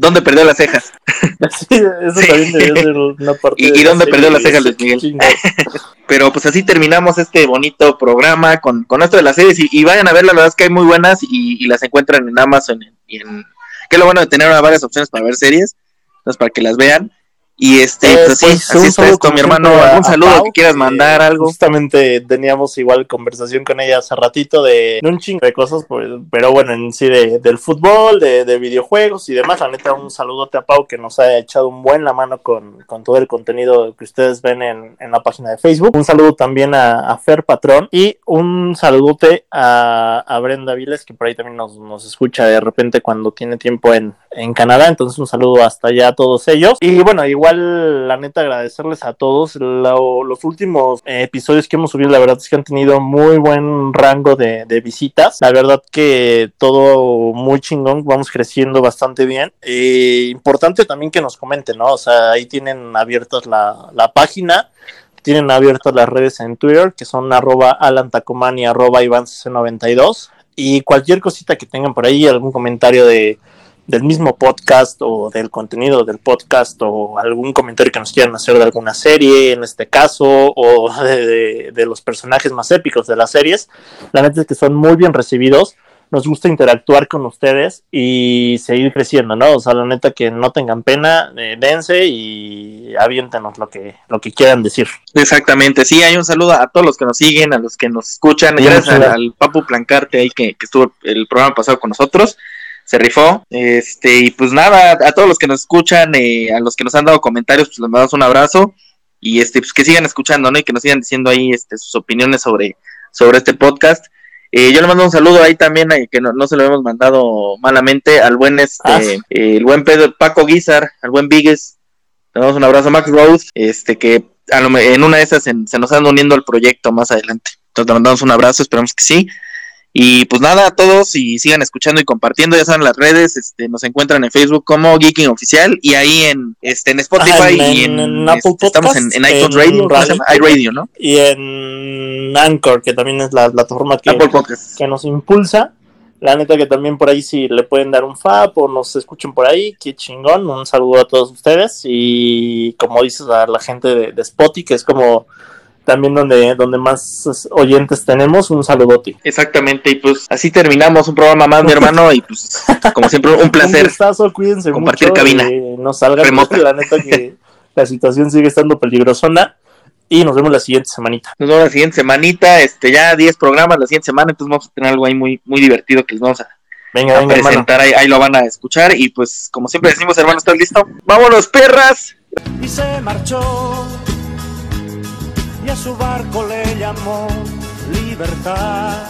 [SPEAKER 1] ¿Dónde perdió las cejas? <laughs>
[SPEAKER 2] Sí, eso
[SPEAKER 1] Sí.
[SPEAKER 2] también debería ser una parte
[SPEAKER 1] ¿Y-
[SPEAKER 2] de
[SPEAKER 1] y
[SPEAKER 2] la
[SPEAKER 1] dónde perdió las cejas Luis Miguel? <laughs> Pero pues así terminamos este bonito programa con, con esto de las series y, y vayan a ver, la verdad es que hay muy buenas y, y las encuentran en Amazon y en... Que es lo bueno de tener varias opciones para ver series, entonces para que las vean. Y este,
[SPEAKER 2] Eh,
[SPEAKER 1] pues sí,
[SPEAKER 2] pues,
[SPEAKER 1] así está esto, mi hermano. ¿Algún saludo
[SPEAKER 2] Pau,
[SPEAKER 1] que quieras mandar, algo?
[SPEAKER 2] Justamente teníamos igual conversación con ella hace ratito de un chingo de cosas, pues, pero bueno, en sí de, del fútbol, de, de videojuegos y demás. La neta, un saludote a Pau que nos ha echado un buen la mano con, con todo el contenido que ustedes ven en, en la página de Facebook. Un saludo también a, a Fer Patrón y un saludote a, a Brenda Viles que por ahí también nos, nos escucha de repente cuando tiene tiempo en, en Canadá. Entonces, un saludo hasta allá a todos ellos. Y bueno, igual la neta agradecerles a todos. Lo- los últimos eh, episodios que hemos subido, la verdad es que han tenido muy buen rango de, visitas. La verdad que todo muy chingón, vamos creciendo bastante bien. Eh, importante también que nos comenten, ¿no? O sea, ahí tienen abiertas la, página. Tienen abiertas las redes en Twitter, que son arroba alantacomán y arroba ivance92. Y cualquier cosita que tengan por ahí, algún comentario de, del mismo podcast o del contenido del podcast o algún comentario que nos quieran hacer de alguna serie en este caso o <laughs> de, de- de los personajes más épicos de las series. La neta es que son muy bien recibidos. Nos gusta interactuar con ustedes y seguir creciendo, ¿no? O sea, la neta que no tengan pena, eh, dense y aviéntenos lo que, lo que quieran decir.
[SPEAKER 1] Exactamente, sí, hay un saludo a todos los que nos siguen, a los que nos escuchan,
[SPEAKER 2] Sí,
[SPEAKER 1] gracias al, al Papu Plancarte ahí que, que estuvo el programa pasado con nosotros, se rifó, este, y pues nada, a todos los que nos escuchan, eh, a los que nos han dado comentarios, pues les mandamos un abrazo, y este, pues que sigan escuchando, ¿no? Y que nos sigan diciendo ahí este, sus opiniones sobre, sobre este podcast. Eh, yo le mando un saludo ahí también, eh, que no, no se lo hemos mandado malamente, al buen este,
[SPEAKER 2] Ah,
[SPEAKER 1] el buen Pedro Paco Guizar, al buen Vigues, le damos un abrazo, Max Rose, este que a lo en una de esas se, se nos están uniendo al proyecto más adelante. Entonces le mandamos un abrazo, esperamos que sí. Y pues nada, a todos y sigan escuchando y compartiendo, ya saben las redes, este, nos encuentran en Facebook como Geeking Oficial y ahí en este en Spotify
[SPEAKER 2] Ah, en-
[SPEAKER 1] y en,
[SPEAKER 2] en Apple
[SPEAKER 1] este, estamos en, en iTunes Radio, ¿no?
[SPEAKER 2] Y en Anchor, que también es la plataforma que, que nos impulsa. La neta que también por ahí si le pueden dar un fab o nos escuchen por ahí, qué chingón. Un saludo a todos ustedes y como dices a la gente de, de Spotify, que es como también donde, donde más oyentes tenemos, un saludote.
[SPEAKER 1] Exactamente, y pues así terminamos un programa más, mi hermano, y pues <laughs> como siempre un placer.
[SPEAKER 2] Un gustazo, cuídense
[SPEAKER 1] compartir
[SPEAKER 2] mucho,
[SPEAKER 1] cabina.
[SPEAKER 2] eh, no salgan,
[SPEAKER 1] Remota.
[SPEAKER 2] la neta que <laughs> la situación sigue estando peligrosona y nos vemos la siguiente semanita.
[SPEAKER 1] Nos vemos la siguiente semanita, este ya 10 programas la siguiente semana, entonces vamos a tener algo ahí muy, muy divertido que les vamos a,
[SPEAKER 2] Venga,
[SPEAKER 1] a
[SPEAKER 2] venga, hermano.
[SPEAKER 1] presentar, ahí, ahí lo van a escuchar, y pues como siempre decimos, hermano, ¿estás listo? ¡Vámonos, perras!
[SPEAKER 7] y se marchó a su barco le llamó libertad.